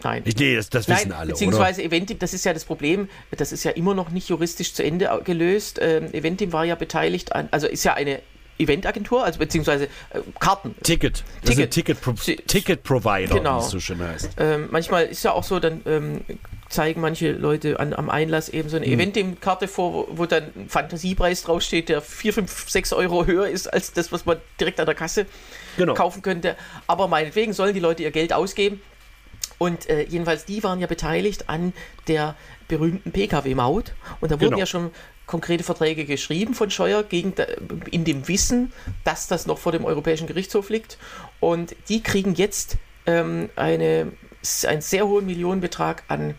Nein. Nee, das, das wissen Nein, alle. Beziehungsweise oder? Eventim, das ist ja das Problem, das ist ja immer noch nicht juristisch zu Ende gelöst. Ähm, Eventim war ja beteiligt an, also ist ja eine Eventagentur, also beziehungsweise äh, Karten. Ticket. Ticket. Ticket, Pro Ticket Provider, genau. wie es so schön heißt. Ähm, manchmal ist ja auch so, dann ähm, zeigen manche Leute an, am Einlass eben so eine hm. Eventim-Karte vor, wo, wo dann ein Fantasiepreis draufsteht, der 4, 5, 6 Euro höher ist als das, was man direkt an der Kasse genau. kaufen könnte. Aber meinetwegen sollen die Leute ihr Geld ausgeben. Und äh, jedenfalls, die waren ja beteiligt an der berühmten Pkw-Maut. Und da wurden genau. ja schon konkrete Verträge geschrieben von Scheuer gegen, in dem Wissen, dass das noch vor dem Europäischen Gerichtshof liegt. Und die kriegen jetzt ähm, eine, einen sehr hohen Millionenbetrag an,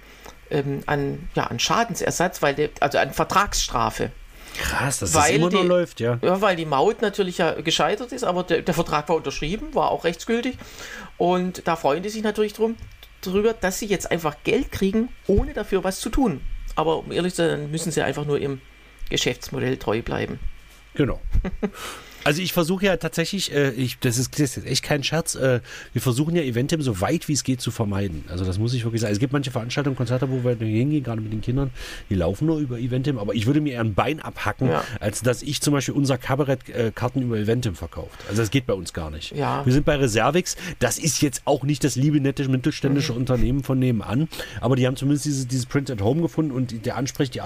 ähm, an, ja, an Schadensersatz, weil der, also an Vertragsstrafe. Krass, dass weil das immer die, noch läuft, ja. Ja, weil die Maut natürlich ja gescheitert ist, aber der, der Vertrag war unterschrieben, war auch rechtsgültig. Und da freuen die sich natürlich drum, drüber, dass sie jetzt einfach Geld kriegen, ohne dafür was zu tun. Aber um ehrlich zu sein, müssen sie einfach nur ihrem Geschäftsmodell treu bleiben. Genau. Also ich versuche ja tatsächlich, äh, ich, das, ist, das, ist, echt kein Scherz, äh, wir versuchen ja Eventim so weit wie es geht zu vermeiden. Also das muss ich wirklich sagen. Es gibt manche Veranstaltungen, Konzerte, wo wir hingehen, gerade mit den Kindern, die laufen nur über Eventim, aber ich würde mir eher ein Bein abhacken, ja. als dass ich zum Beispiel unser Kabarett-Karten über Eventim verkauft. Also das geht bei uns gar nicht. Ja. Wir sind bei Reservix, das ist jetzt auch nicht das liebe, nette, mittelständische mhm. Unternehmen von nebenan, aber die haben zumindest dieses, dieses Print at Home gefunden und der Ansprech, die,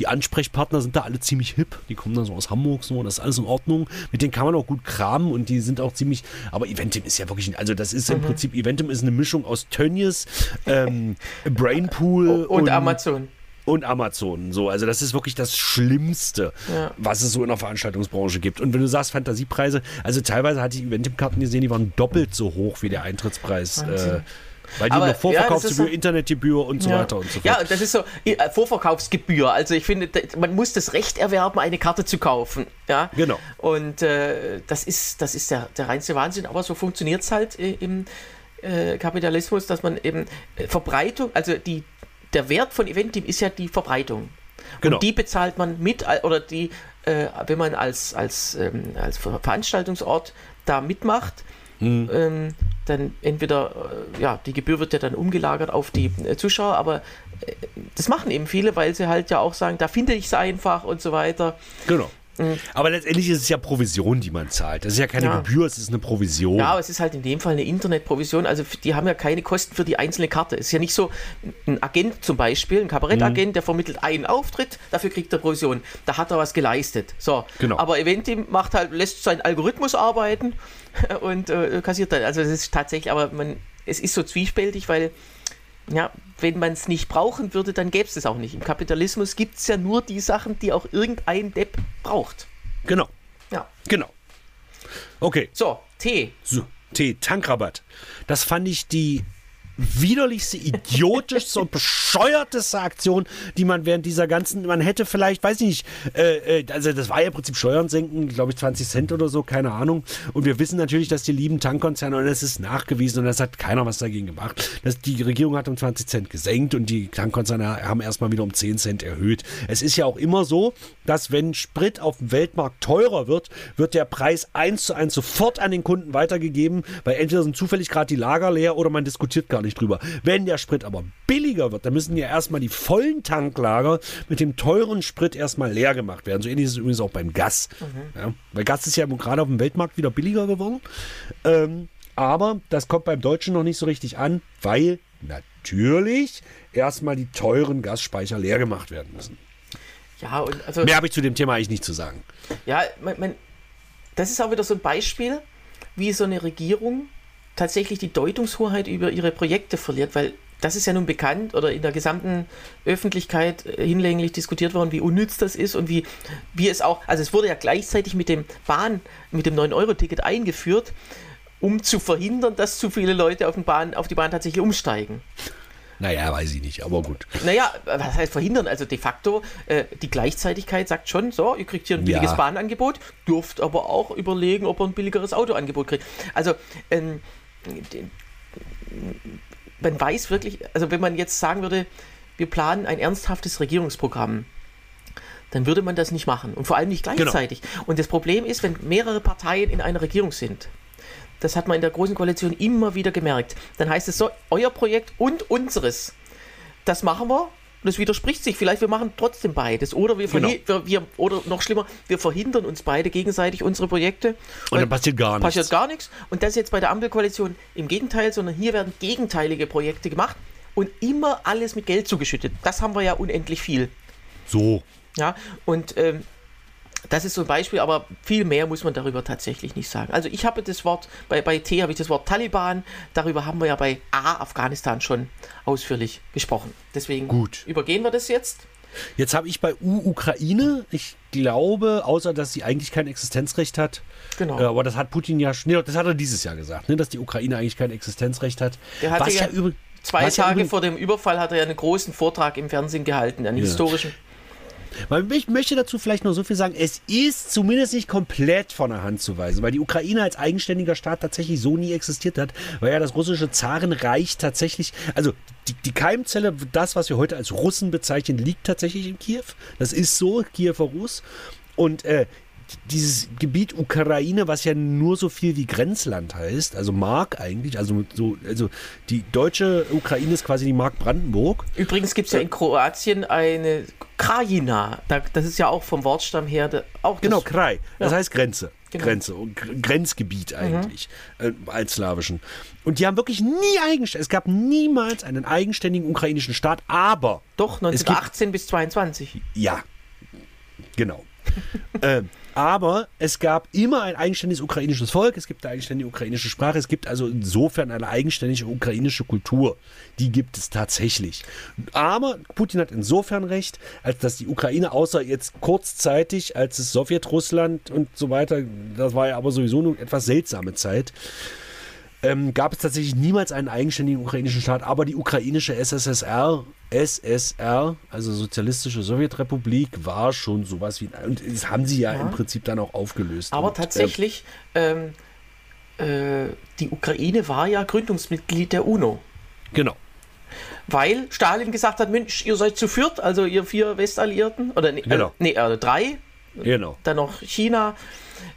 die Ansprechpartner sind da alle ziemlich hip. Die kommen dann so aus Hamburg, so, das ist alles in Ordnung. Mit denen kann man auch gut kramen und die sind auch ziemlich. Aber Eventim ist ja wirklich. Also, das ist mhm. im Prinzip. Eventim ist eine Mischung aus Tönnies, ähm, Brainpool und, und Amazon und Amazon. So, also das ist wirklich das Schlimmste, ja. was es so in der Veranstaltungsbranche gibt. Und wenn du sagst Fantasiepreise, also teilweise hatte ich Eventim-Karten gesehen, die waren doppelt so hoch wie der Eintrittspreis. Äh, weil die Aber, eine Vorverkaufsgebühr, ja, Internetgebühr und so ja. weiter und so fort. Ja, das ist so äh, Vorverkaufsgebühr. Also ich finde, man muss das Recht erwerben, eine Karte zu kaufen. Ja, genau. Und äh, das ist, das ist der, der reinste Wahnsinn. Aber so funktioniert es halt äh, im äh, Kapitalismus, dass man eben äh, Verbreitung, also die, der Wert von Eventim ist ja die Verbreitung. Genau. Und die bezahlt man mit, oder die, wenn man als, als, ähm, als Veranstaltungsort da mitmacht, mhm. ähm, dann entweder, äh, ja, die Gebühr wird ja dann umgelagert auf die äh, Zuschauer, aber äh, das machen eben viele, weil sie halt ja auch sagen, da finde ich es einfach und so weiter. Genau. Mhm. Aber letztendlich ist es ja Provision, die man zahlt. Das ist ja keine ja. Gebühr, es ist eine Provision. Ja, aber es ist halt in dem Fall eine Internetprovision. Also die haben ja keine Kosten für die einzelne Karte. Es ist ja nicht so, ein Agent zum Beispiel, ein Kabarettagent, mhm. der vermittelt einen Auftritt, dafür kriegt er Provision. Da hat er was geleistet. So. Genau. Aber Eventim macht halt, lässt seinen Algorithmus arbeiten und äh, kassiert dann. Also das ist tatsächlich, aber man, es ist so zwiespältig, weil ja, wenn man es nicht brauchen würde, dann gäbe es es auch nicht. Im Kapitalismus gibt es ja nur die Sachen, die auch irgendein Depp braucht. Genau. Ja. Genau. Okay. So, Tee. So, Tee, Tankrabatt. Das fand ich die widerlichste, idiotischste und bescheuerteste Aktion, die man während dieser ganzen, man hätte vielleicht, weiß ich nicht, äh, äh, also das war ja im Prinzip Steuern senken, glaube ich 20 Cent oder so, keine Ahnung. Und wir wissen natürlich, dass die lieben Tankkonzerne, und das ist nachgewiesen und das hat keiner was dagegen gemacht, dass die Regierung hat um 20 Cent gesenkt und die Tankkonzerne haben erstmal wieder um 10 Cent erhöht. Es ist ja auch immer so, dass wenn Sprit auf dem Weltmarkt teurer wird, wird der Preis eins zu eins sofort an den Kunden weitergegeben, weil entweder sind zufällig gerade die Lager leer oder man diskutiert gar nicht nicht drüber. Wenn der Sprit aber billiger billiger wird, dann müssen ja erstmal die vollen Tanklager mit dem teuren Sprit erstmal leer gemacht werden. So ähnlich ist es übrigens auch beim Gas. Mhm. Ja, weil Gas ist ja gerade auf dem Weltmarkt wieder billiger geworden. Ähm, aber das kommt beim Deutschen noch nicht so richtig an, weil natürlich erstmal die teuren Gasspeicher leer gemacht werden müssen. Ja, und also. Mehr habe ich zu dem Thema eigentlich nicht zu sagen. Ja, mein, mein, das ist auch wieder so ein Beispiel, wie so eine Regierung tatsächlich die Deutungshoheit über ihre Projekte verliert, weil das ist ja nun bekannt oder in der gesamten Öffentlichkeit äh, hinlänglich diskutiert worden, wie unnütz das ist und wie, wie es auch, also es wurde ja gleichzeitig mit dem Bahn, mit dem 9-Euro-Ticket eingeführt, um zu verhindern, dass zu viele Leute auf, den Bahn, auf die Bahn tatsächlich umsteigen. Naja, weiß ich nicht, aber gut. Naja, was heißt verhindern? Also de facto, äh, die Gleichzeitigkeit sagt schon, so, ihr kriegt hier ein billiges ja. Bahnangebot, dürft aber auch überlegen, ob ihr ein billigeres Autoangebot kriegt. Also, ähm, man weiß wirklich, also wenn man jetzt sagen würde, wir planen ein ernsthaftes Regierungsprogramm, dann würde man das nicht machen und vor allem nicht genau. gleichzeitig. Genau. Und das Problem ist, wenn mehrere Parteien in einer Regierung sind, das hat man in der Großen Koalition immer wieder gemerkt, dann heißt es so, euer Projekt und unseres, das machen wir und es widerspricht sich. Vielleicht wir machen trotzdem beides. Oder wir, genau. wir, wir, oder noch schlimmer, wir verhindern uns beide gegenseitig unsere Projekte. Und dann passiert gar nichts. Passiert gar nichts. Und das ist jetzt bei der Ampelkoalition im Gegenteil, sondern hier werden gegenteilige Projekte gemacht und immer alles mit Geld zugeschüttet. Das haben wir ja unendlich viel. So. Ja, und ähm, das ist so ein Beispiel, aber viel mehr muss man darüber tatsächlich nicht sagen. Also ich habe das Wort, bei, bei T habe ich das Wort Taliban, darüber haben wir ja bei A Afghanistan schon ausführlich gesprochen. Deswegen Gut. übergehen wir das jetzt. Jetzt habe ich bei U Ukraine, ich glaube, außer dass sie eigentlich kein Existenzrecht hat. Genau. Äh, aber das hat Putin ja schon, nee, das hat er dieses Jahr gesagt, ne, dass die Ukraine eigentlich kein Existenzrecht hat. Der hatte was ja, ja Zwei Tage ja vor dem Überfall hat er ja einen großen Vortrag im Fernsehen gehalten, einen ja. historischen. Ich möchte dazu vielleicht nur so viel sagen, es ist zumindest nicht komplett von der Hand zu weisen, weil die Ukraine als eigenständiger Staat tatsächlich so nie existiert hat, weil ja das russische Zarenreich tatsächlich, also die, die Keimzelle, das, was wir heute als Russen bezeichnen, liegt tatsächlich in Kiew. Das ist so, Kiewer Russ. Und äh, dieses Gebiet Ukraine, was ja nur so viel wie Grenzland heißt, also Mark eigentlich, also so, also die deutsche Ukraine ist quasi die Mark Brandenburg. Übrigens gibt es ja in Kroatien eine Krajina, das ist ja auch vom Wortstamm her auch Genau, Kraj, das ja. heißt Grenze. Genau. Grenze, Grenzgebiet eigentlich, mhm. äh, als slawischen. Und die haben wirklich nie eigenständig, es gab niemals einen eigenständigen ukrainischen Staat, aber. Doch, 1918 bis 22. Ja, genau. äh, aber es gab immer ein eigenständiges ukrainisches Volk, es gibt eine eigenständige ukrainische Sprache, es gibt also insofern eine eigenständige ukrainische Kultur. Die gibt es tatsächlich. Aber Putin hat insofern recht, als dass die Ukraine, außer jetzt kurzzeitig, als es Sowjetrussland und so weiter, das war ja aber sowieso eine etwas seltsame Zeit, ähm, gab es tatsächlich niemals einen eigenständigen ukrainischen Staat, aber die ukrainische SSSR, SSR, also Sozialistische Sowjetrepublik, war schon sowas wie. Und das haben sie ja, ja. im Prinzip dann auch aufgelöst. Aber und, tatsächlich, ähm, äh, die Ukraine war ja Gründungsmitglied der UNO. Genau. Weil Stalin gesagt hat: Mensch, ihr seid zu viert, also ihr vier Westalliierten, oder nee, genau. äh, nee äh, drei. Genau. Dann noch China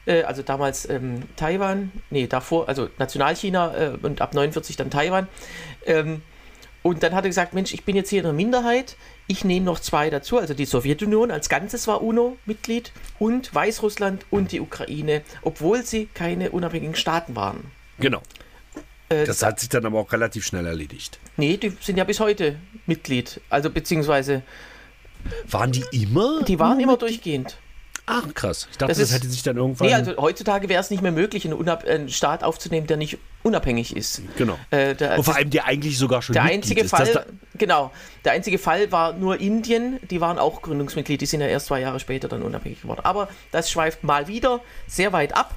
äh, also damals ähm, Taiwan, nee, davor, also Nationalchina äh, und ab 49 dann Taiwan. Ähm, und dann hat er gesagt, Mensch, ich bin jetzt hier in der Minderheit, ich nehme noch zwei dazu, also die Sowjetunion als Ganzes war UNO-Mitglied und Weißrussland und die Ukraine, obwohl sie keine unabhängigen Staaten waren. Genau. Äh, das hat sich dann aber auch relativ schnell erledigt. Nee, die sind ja bis heute Mitglied, also beziehungsweise... Waren die immer? Die waren immer durchgehend. Ach, krass. Ich dachte, das, das hätte sich dann irgendwann. Nee, also heutzutage wäre es nicht mehr möglich, einen, einen, Staat aufzunehmen, der nicht unabhängig ist. Genau. Äh, der, Und vor allem der eigentlich sogar schon der einzige ist, Fall, Genau. Der einzige Fall war nur Indien. Die waren auch Gründungsmitglied. Die sind ja erst zwei Jahre später dann unabhängig geworden. Aber das schweift mal wieder sehr weit ab.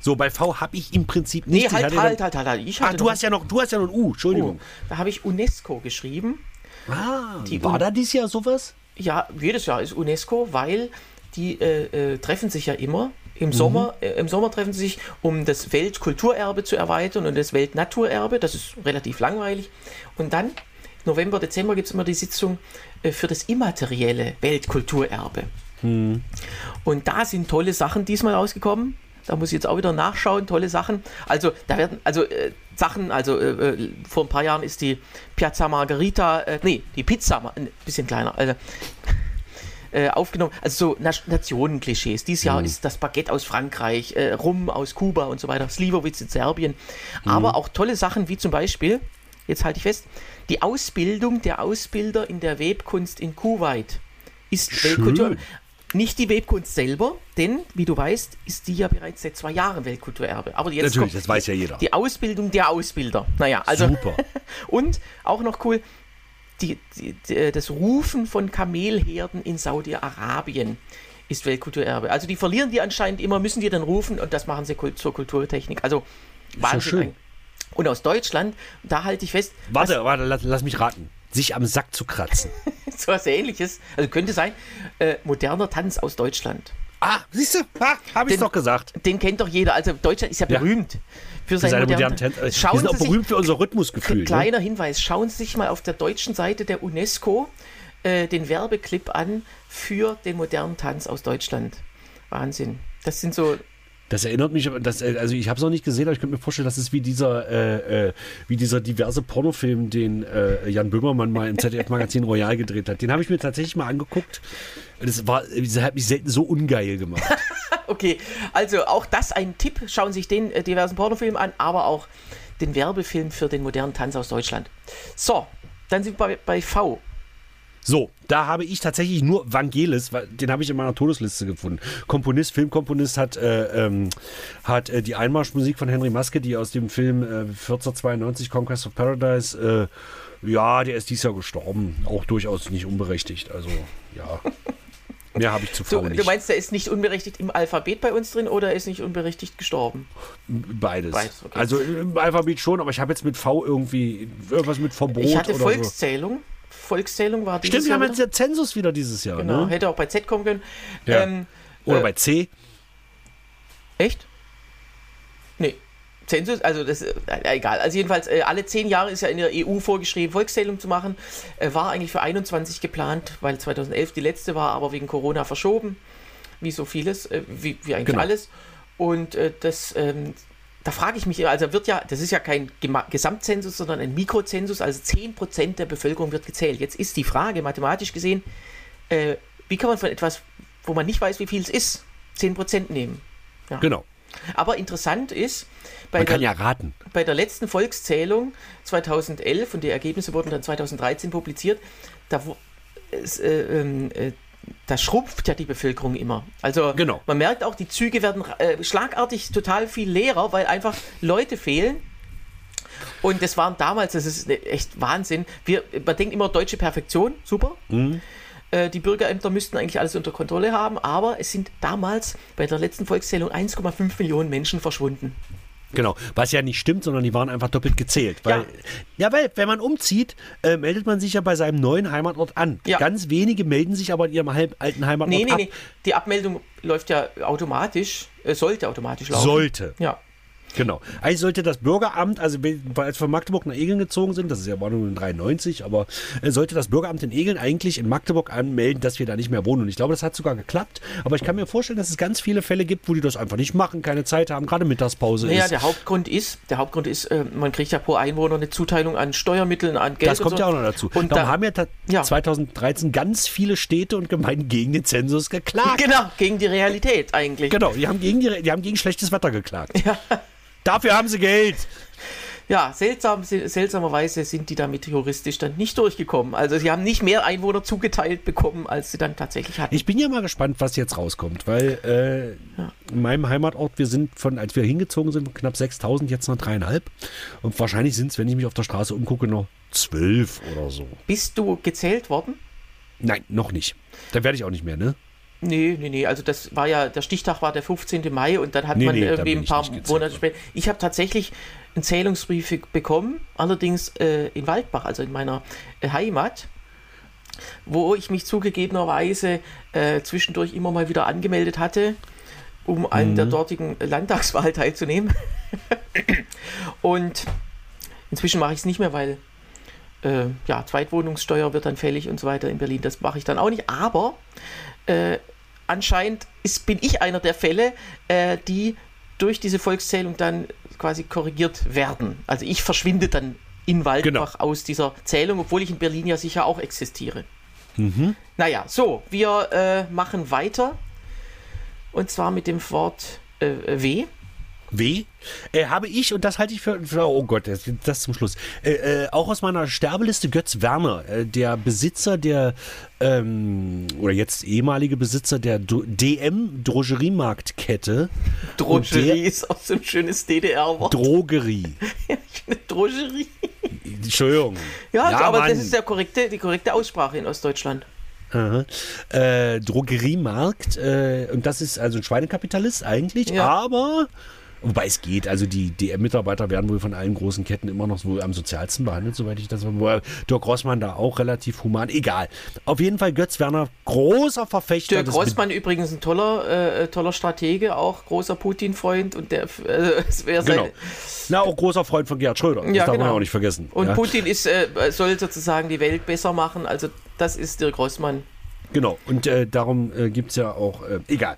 So, bei V habe ich im Prinzip nicht. Nee, halt, halt, halt, halt, halt. Ich ah, du hast ja noch, du hast ja noch ein U, Entschuldigung. Uh, da habe ich UNESCO geschrieben. Ah, die war da dieses Jahr sowas? Ja, jedes Jahr ist UNESCO, weil die äh, äh, treffen sich ja immer. Im, mhm. Sommer, äh, Im Sommer treffen sie sich, um das Weltkulturerbe zu erweitern und das Weltnaturerbe. Das ist relativ langweilig. Und dann, November, Dezember, gibt es immer die Sitzung äh, für das immaterielle Weltkulturerbe. Mhm. Und da sind tolle Sachen diesmal rausgekommen. Da muss ich jetzt auch wieder nachschauen, tolle Sachen. Also, da werden, also äh, Sachen. Also äh, äh, vor ein paar Jahren ist die Piazza Margherita, äh, nee, die Pizza, ein bisschen kleiner, also, äh, aufgenommen. Also so Nationenklischees. Dieses Jahr mhm. ist das Baguette aus Frankreich, äh, Rum aus Kuba und so weiter, Slivovitz in Serbien. Mhm. Aber auch tolle Sachen wie zum Beispiel, jetzt halte ich fest, die Ausbildung der Ausbilder in der Webkunst in Kuwait ist Schön. Weltkultur. Nicht die Webkunst selber, denn, wie du weißt, ist die ja bereits seit zwei Jahren Weltkulturerbe. Aber jetzt Natürlich, das weiß ja jeder. Die Ausbildung der Ausbilder. Naja, also. Super. und auch noch cool, die, die, die, das Rufen von Kamelherden in Saudi-Arabien ist Weltkulturerbe. Also die verlieren die anscheinend immer, müssen die dann rufen und das machen sie zur Kulturtechnik. Also Wahnsinn. Und aus Deutschland, da halte ich fest. Warte, warte, lass, lass mich raten sich am Sack zu kratzen. so was ähnliches. Also könnte sein, äh, moderner Tanz aus Deutschland. Ah, siehst du, ah, habe ich doch gesagt. Den kennt doch jeder. Also Deutschland ist ja, ja. berühmt für seine, modernen Tänze. Wir sind auch berühmt für unser Rhythmusgefühl. Ne? Kleiner ne? Hinweis, schauen Sie sich mal auf der deutschen Seite der UNESCO äh, den Werbeclip an für den modernen Tanz aus Deutschland. Wahnsinn. Das sind so das erinnert mich, das, äh, also ich habe es noch nicht gesehen, aber ich könnte mir vorstellen, das ist wie dieser, äh, äh, wie dieser diverse Pornofilm, den äh, Jan Böhmermann mal im ZDF-Magazin Royal gedreht hat. Den habe ich mir tatsächlich mal angeguckt. Das, war, das hat mich selten so ungeil gemacht. okay, also auch das ein Tipp. Schauen Sie sich den äh, diversen Pornofilm an, aber auch den Werbefilm für den modernen Tanz aus Deutschland. So, dann sind wir bei, bei V. So, da habe ich tatsächlich nur Vangelis, den habe ich in meiner Todesliste gefunden. Komponist, Filmkomponist hat, äh, ähm, hat äh, die Einmarschmusik von Henry Maske, die aus dem Film äh, 1492 Conquest of Paradise, äh, ja, der ist dieses Jahr gestorben. Auch durchaus nicht unberechtigt. Also, ja. Mehr habe ich zuvor so, nicht. Du meinst, der ist nicht unberechtigt im Alphabet bei uns drin oder ist nicht unberechtigt gestorben? Beides. Beides okay. Also im Alphabet schon, aber ich habe jetzt mit V irgendwie irgendwas mit Verbot. Ich hatte Volkszählung. So. Volkszählung war dieses Stimmt, wir haben jetzt der Zensus wieder dieses Jahr. Genau, ne? hätte auch bei Z kommen können. Ja. Ähm, Oder äh, bei C. Echt? Nee. Zensus, also das äh, egal. Also jedenfalls, äh, alle zehn Jahre ist ja in der EU vorgeschrieben, Volkszählung zu machen. Äh, war eigentlich für 21 geplant, weil 2011 die letzte war, aber wegen Corona verschoben. Wie so vieles, äh, wie, wie eigentlich genau. alles. Und äh, das ähm, da frage ich mich, also wird ja, das ist ja kein Gesamtzensus, sondern ein Mikrozensus, also 10% der Bevölkerung wird gezählt. Jetzt ist die Frage, mathematisch gesehen, äh, wie kann man von etwas, wo man nicht weiß, wie viel es ist, 10% nehmen? Ja. Genau. Aber interessant ist, bei, man kann der, ja raten. bei der letzten Volkszählung 2011, und die Ergebnisse wurden dann 2013 publiziert, da äh, ähm, äh, da schrumpft ja die Bevölkerung immer. Also genau. man merkt auch, die Züge werden äh, schlagartig total viel leerer, weil einfach Leute fehlen. Und das waren damals, das ist echt Wahnsinn. Wir, man denkt immer deutsche Perfektion, super. Mhm. Äh, die Bürgerämter müssten eigentlich alles unter Kontrolle haben, aber es sind damals bei der letzten Volkszählung 1,5 Millionen Menschen verschwunden. Genau, was ja nicht stimmt, sondern die waren einfach doppelt gezählt. Weil, ja. ja weil wenn man umzieht, äh, meldet man sich ja bei seinem neuen Heimatort an. Ja. Ganz wenige melden sich aber in ihrem alten Heimatort nee, nee, ab. Nee, nee, die Abmeldung läuft ja automatisch, äh, sollte automatisch laufen. Sollte. Ja. Genau. Eigentlich sollte das Bürgeramt, also als wir von Magdeburg nach Egeln gezogen sind, das ist ja war nur in 93, aber äh, sollte das Bürgeramt in Egeln eigentlich in Magdeburg anmelden, dass wir da nicht mehr wohnen. Und ich glaube, das hat sogar geklappt. Aber ich kann mir vorstellen, dass es ganz viele Fälle gibt, wo die das einfach nicht machen, keine Zeit haben, gerade Mittagspause naja, ist. der Hauptgrund ist, der Hauptgrund ist, äh, man kriegt ja pro Einwohner eine Zuteilung an Steuermitteln, an Geld. Das kommt so. ja auch noch dazu. Und da haben ja, ja 2013 ganz viele Städte und Gemeinden gegen den Zensus geklagt. Genau, gegen die Realität eigentlich. Genau, die haben gegen, die, die haben gegen schlechtes Wetter geklagt. Ja. Dafür haben sie Geld. Ja, seltsam, seltsamerweise sind die damit juristisch dann nicht durchgekommen. Also sie haben nicht mehr Einwohner zugeteilt bekommen, als sie dann tatsächlich hatten. Ich bin ja mal gespannt, was jetzt rauskommt, weil äh, ja. in meinem Heimatort, wir sind von, als wir hingezogen sind, knapp 6000, jetzt noch dreieinhalb. Und wahrscheinlich sind es, wenn ich mich auf der Straße umgucke, noch zwölf oder so. Bist du gezählt worden? Nein, noch nicht. Da werde ich auch nicht mehr, ne? Nee, nee, nee. Also das war ja, der Stichtag war der 15. Mai und dann hat nee, man nee, irgendwie ein paar Monate später. Ich habe tatsächlich einen Zählungsbrief bekommen, allerdings äh, in Waldbach, also in meiner äh, Heimat, wo ich mich zugegebenerweise äh, zwischendurch immer mal wieder angemeldet hatte, um an mhm. der dortigen Landtagswahl teilzunehmen. und inzwischen mache ich es nicht mehr, weil äh, ja, Zweitwohnungssteuer wird dann fällig und so weiter in Berlin. Das mache ich dann auch nicht. Aber äh, anscheinend ist, bin ich einer der Fälle, äh, die durch diese Volkszählung dann quasi korrigiert werden. Also ich verschwinde dann in Waldbach genau. aus dieser Zählung, obwohl ich in Berlin ja sicher auch existiere. Mhm. Naja, so, wir äh, machen weiter. Und zwar mit dem Wort äh, W. W. Äh, habe ich, und das halte ich für, für oh Gott, das, das zum Schluss, äh, äh, auch aus meiner Sterbeliste Götz Werner, äh, der Besitzer der, ähm, oder jetzt ehemalige Besitzer der DM Drogeriemarktkette. Drogerie ist auch so ein schönes DDR-Wort. Drogerie. Drogerie. Entschuldigung. Ja, ja aber Mann. das ist der korrekte, die korrekte Aussprache in Ostdeutschland. Äh, Drogeriemarkt, äh, und das ist also ein Schweinekapitalist eigentlich, ja. aber Wobei es geht, also die DM-Mitarbeiter werden wohl von allen großen Ketten immer noch so am sozialsten behandelt, soweit ich das weiß. Dirk Rossmann da auch relativ human. Egal. Auf jeden Fall Götz Werner, großer Verfechter. Dirk Rossmann übrigens ein toller, äh, toller Stratege, auch großer Putin-Freund und der äh, genau. Na, auch großer Freund von Gerhard Schröder. Das ja, darf genau. man auch nicht vergessen. Und ja. Putin ist, äh, soll sozusagen die Welt besser machen. Also das ist Dirk Rossmann. Genau, und äh, darum äh, gibt es ja auch, äh, egal.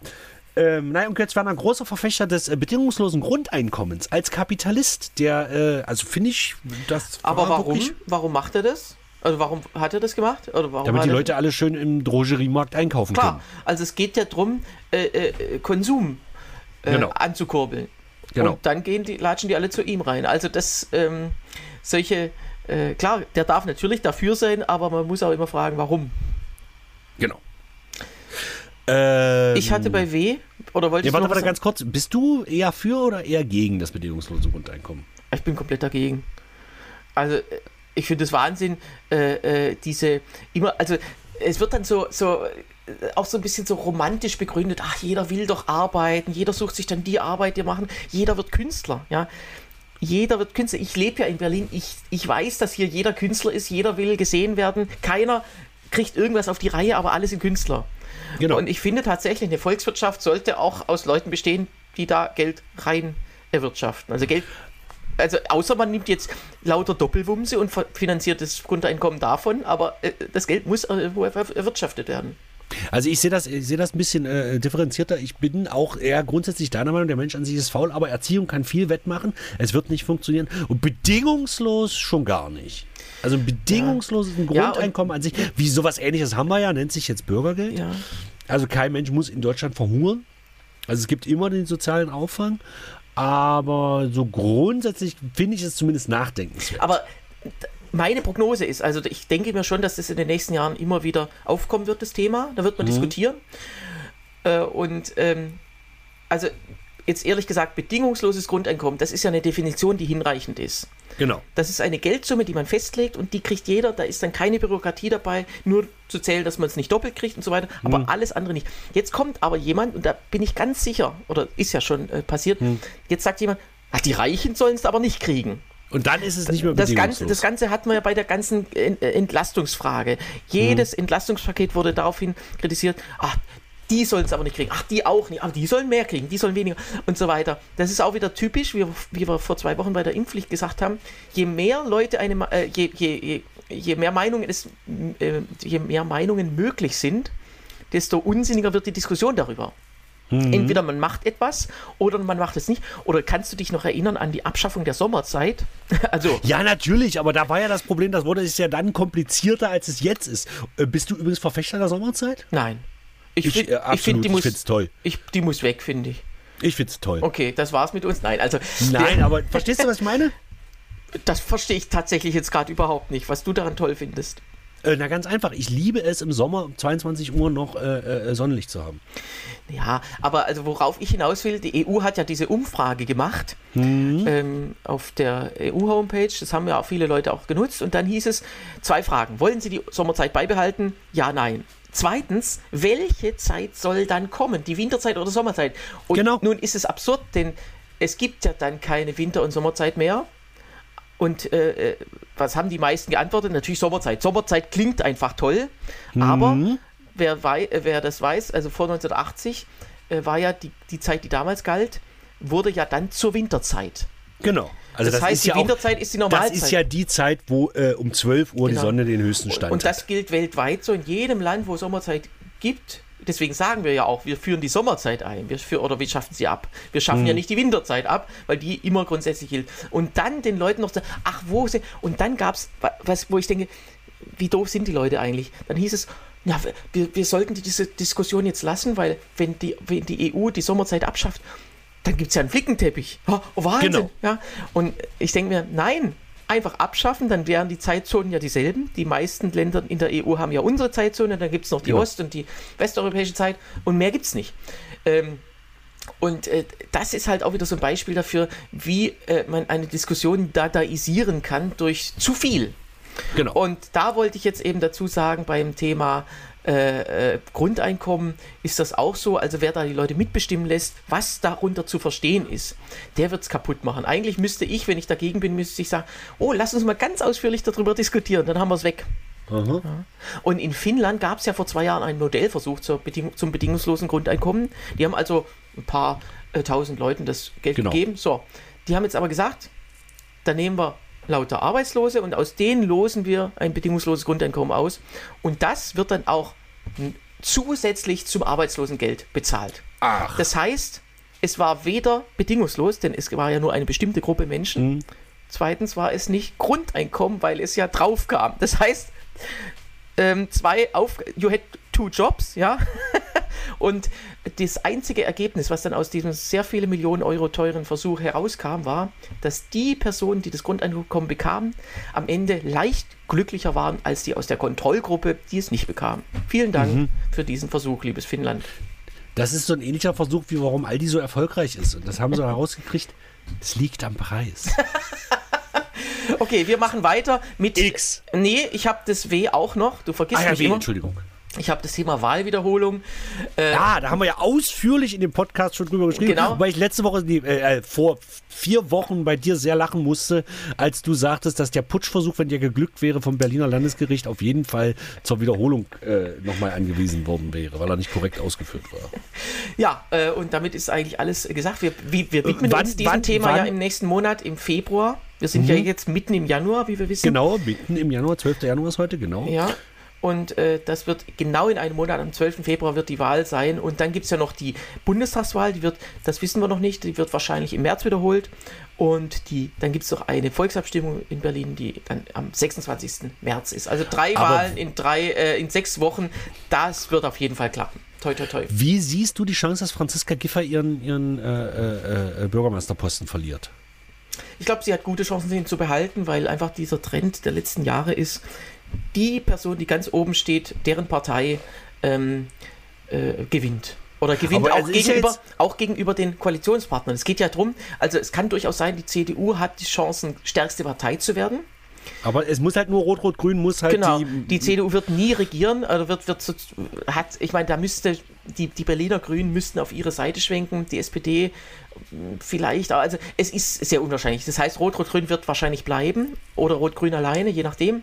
Ähm, nein, und jetzt war ein großer Verfechter des äh, bedingungslosen Grundeinkommens als Kapitalist, der, äh, also finde ich, das. Aber warum? Warum macht er das? Also warum hat er das gemacht? Oder warum Damit die Leute alle schön im Drogeriemarkt einkaufen Klar, können. Also es geht ja darum, äh, äh, Konsum äh, genau. anzukurbeln. Genau. Und dann gehen die, latschen die alle zu ihm rein. Also das, ähm, solche, äh, klar, der darf natürlich dafür sein, aber man muss auch immer fragen, warum. Genau. Ähm, ich hatte bei W, oder wollte ja, warte, warte ganz kurz. Bist du eher für oder eher gegen das bedingungslose Grundeinkommen? Ich bin komplett dagegen. Also, ich finde es Wahnsinn, äh, äh, diese immer, also es wird dann so, so äh, auch so ein bisschen so romantisch begründet, ach, jeder will doch arbeiten, jeder sucht sich dann die Arbeit, die machen, jeder wird Künstler, ja. Jeder wird Künstler. Ich lebe ja in Berlin. Ich, ich weiß, dass hier jeder Künstler ist. Jeder will gesehen werden. Keiner kriegt irgendwas auf die Reihe, aber alle sind Künstler. Genau. Und ich finde tatsächlich, eine Volkswirtschaft sollte auch aus Leuten bestehen, die da Geld rein erwirtschaften. Also Geld, also außer man nimmt jetzt lauter Doppelwumse und finanziert das Grundeinkommen davon, aber äh, das Geld muss erwirtschaftet werden. Also ich sehe das, ich sehe das ein bisschen äh, differenzierter. Ich bin auch eher grundsätzlich deiner Meinung, der Mensch an sich ist faul, aber Erziehung kann viel wettmachen. Es wird nicht funktionieren und bedingungslos schon gar nicht. Also ein bedingungsloses ja. Grundeinkommen ja, an sich. Wie sowas ähnliches haben wir ja, nennt sich jetzt Bürgergeld. Ja. Also kein Mensch muss in Deutschland verhungern. Also es gibt immer den sozialen Auffang. Aber so grundsätzlich finde ich es zumindest nachdenkenswert. Aber meine Prognose ist, also ich denke mir schon, dass das in den nächsten Jahren immer wieder aufkommen wird, das Thema. Da wird man mhm. diskutieren. Äh, und ähm, also jetzt ehrlich gesagt, bedingungsloses Grundeinkommen, das ist ja eine Definition, die hinreichend ist. Genau. Das ist eine Geldsumme, die man festlegt und die kriegt jeder. Da ist dann keine Bürokratie dabei, nur zu zählen, dass man es nicht doppelt kriegt und so weiter, aber hm. alles andere nicht. Jetzt kommt aber jemand, und da bin ich ganz sicher, oder ist ja schon äh, passiert, hm. jetzt sagt jemand, ach, die Reichen sollen es aber nicht kriegen. Und dann ist es nicht mehr das Ganze, das Ganze hat man ja bei der ganzen äh, Entlastungsfrage. Jedes hm. Entlastungspaket wurde daraufhin kritisiert, ach, die sollen es aber nicht kriegen. Ach, die auch nicht. Aber die sollen mehr kriegen, die sollen weniger und so weiter. Das ist auch wieder typisch, wie, wie wir vor zwei Wochen bei der Impfpflicht gesagt haben. Je mehr Leute eine, äh, je, je, je, mehr Meinungen es, äh, je mehr Meinungen möglich sind, desto unsinniger wird die Diskussion darüber. Mhm. Entweder man macht etwas oder man macht es nicht. Oder kannst du dich noch erinnern an die Abschaffung der Sommerzeit? also ja, natürlich, aber da war ja das Problem, das wurde es ja dann komplizierter, als es jetzt ist. Äh, bist du übrigens Verfechter der Sommerzeit? Nein. Ich, ich, äh, ich finde, die, muss, toll. Ich, die muss weg, finde ich. Ich finde es toll. Okay, das war's mit uns. Nein, also. Nein, aber verstehst du, was ich meine? Das verstehe ich tatsächlich jetzt gerade überhaupt nicht, was du daran toll findest. Äh, na, ganz einfach. Ich liebe es, im Sommer um 22 Uhr noch äh, äh, Sonnenlicht zu haben. Ja, aber also worauf ich hinaus will, die EU hat ja diese Umfrage gemacht mhm. ähm, auf der EU-Homepage. Das haben ja auch viele Leute auch genutzt. Und dann hieß es zwei Fragen. Wollen Sie die Sommerzeit beibehalten? Ja, nein. Zweitens, welche Zeit soll dann kommen? Die Winterzeit oder Sommerzeit? Und genau. nun ist es absurd, denn es gibt ja dann keine Winter- und Sommerzeit mehr. Und äh, äh was haben die meisten geantwortet? Natürlich Sommerzeit. Sommerzeit klingt einfach toll, mhm. aber wer, wei wer das weiß, also vor 1980 äh, war ja die, die Zeit, die damals galt, wurde ja dann zur Winterzeit. Genau. Also das, das heißt, die ja Winterzeit auch, ist die Normalzeit. Das ist ja die Zeit, wo äh, um 12 Uhr genau. die Sonne den höchsten Stand hat. Und das gilt weltweit so. In jedem Land, wo Sommerzeit gibt, deswegen sagen wir ja auch, wir führen die Sommerzeit ein, wir für, oder wir schaffen sie ab. Wir schaffen hm. ja nicht die Winterzeit ab, weil die immer grundsätzlich gilt. Und dann den Leuten noch sagen, ach, wo sind, und dann gab es, was, wo ich denke, wie doof sind die Leute eigentlich? Dann hieß es, ja, wir, wir sollten diese Diskussion jetzt lassen, weil wenn die, wenn die EU die Sommerzeit abschafft, dann gibt es ja einen Flickenteppich. Oh, Wahnsinn. Genau. Ja? Und ich denke mir, nein, einfach abschaffen, dann wären die Zeitzonen ja dieselben. Die meisten Länder in der EU haben ja unsere Zeitzone, dann gibt es noch die ja. Ost- und die westeuropäische Zeit und mehr gibt es nicht. Ähm, und äh, das ist halt auch wieder so ein Beispiel dafür, wie äh, man eine Diskussion dadaisieren kann durch zu viel. Genau. Und da wollte ich jetzt eben dazu sagen, beim Thema äh, äh, Grundeinkommen ist das auch so. Also wer da die Leute mitbestimmen lässt, was darunter zu verstehen ist, der wird es kaputt machen. Eigentlich müsste ich, wenn ich dagegen bin, müsste ich sagen, oh, lass uns mal ganz ausführlich darüber diskutieren, dann haben wir es weg. Ja. Und in Finnland gab es ja vor zwei Jahren einen Modellversuch Bedingung, zum bedingungslosen Grundeinkommen. Die haben also ein paar äh, tausend Leuten das Geld genau. gegeben. So, die haben jetzt aber gesagt, da nehmen wir lauter Arbeitslose und aus denen losen wir ein bedingungsloses Grundeinkommen aus. Und das wird dann auch zusätzlich zum Arbeitslosengeld bezahlt. Ach. Das heißt, es war weder bedingungslos, denn es war ja nur eine bestimmte Gruppe Menschen. Mhm. Zweitens war es nicht Grundeinkommen, weil es ja drauf kam. Das heißt, ähm, zwei auf, you had two jobs, ja. Und das einzige Ergebnis, was dann aus diesem sehr viele Millionen Euro teuren Versuch herauskam, war, dass die Personen, die das Grundeinkommen bekamen, am Ende leicht glücklicher waren als die aus der Kontrollgruppe, die es nicht bekamen. Vielen Dank mhm. für diesen Versuch, liebes Finnland. Das ist so ein ähnlicher Versuch, wie warum Aldi so erfolgreich ist. Und das haben sie herausgekriegt. Es liegt am Preis. okay, wir machen weiter mit X. Nee, ich habe das W auch noch. Du vergisst ah, ja, mich w, immer. Entschuldigung. Ich habe das Thema Wahlwiederholung. Äh, ja, da haben wir ja ausführlich in dem Podcast schon drüber geschrieben. Genau. Weil ich letzte Woche, die, äh, vor vier Wochen bei dir sehr lachen musste, als du sagtest, dass der Putschversuch, wenn der geglückt wäre, vom Berliner Landesgericht auf jeden Fall zur Wiederholung äh, nochmal angewiesen worden wäre, weil er nicht korrekt ausgeführt war. Ja, äh, und damit ist eigentlich alles gesagt. Wir, wir, wir widmen wann, uns diesem wann, Thema wann? ja im nächsten Monat, im Februar. Wir sind mhm. ja jetzt mitten im Januar, wie wir wissen. Genau, mitten im Januar, 12. Januar ist heute, genau. Ja, und äh, das wird genau in einem Monat, am 12. Februar wird die Wahl sein. Und dann gibt es ja noch die Bundestagswahl, die wird, das wissen wir noch nicht, die wird wahrscheinlich im März wiederholt. Und die, dann gibt es noch eine Volksabstimmung in Berlin, die dann am 26. März ist. Also drei Aber Wahlen in drei, äh, in sechs Wochen, das wird auf jeden Fall klappen. Toi, toi, toi. Wie siehst du die Chance, dass Franziska Giffer ihren, ihren äh, äh, äh Bürgermeisterposten verliert? Ich glaube, sie hat gute Chancen, ihn zu behalten, weil einfach dieser Trend der letzten Jahre ist, die Person, die ganz oben steht, deren Partei ähm, äh, gewinnt. Oder gewinnt auch gegenüber, auch gegenüber den Koalitionspartnern. Es geht ja darum, also es kann durchaus sein, die CDU hat die Chancen, stärkste Partei zu werden. Aber es muss halt nur Rot-Rot-Grün muss halt genau. die. Die CDU wird nie regieren, oder wird, wird so, hat, ich meine, da müsste die, die Berliner Grünen müssten auf ihre Seite schwenken, die SPD vielleicht, also es ist sehr unwahrscheinlich. Das heißt, Rot-Rot-Grün wird wahrscheinlich bleiben oder Rot-Grün alleine, je nachdem.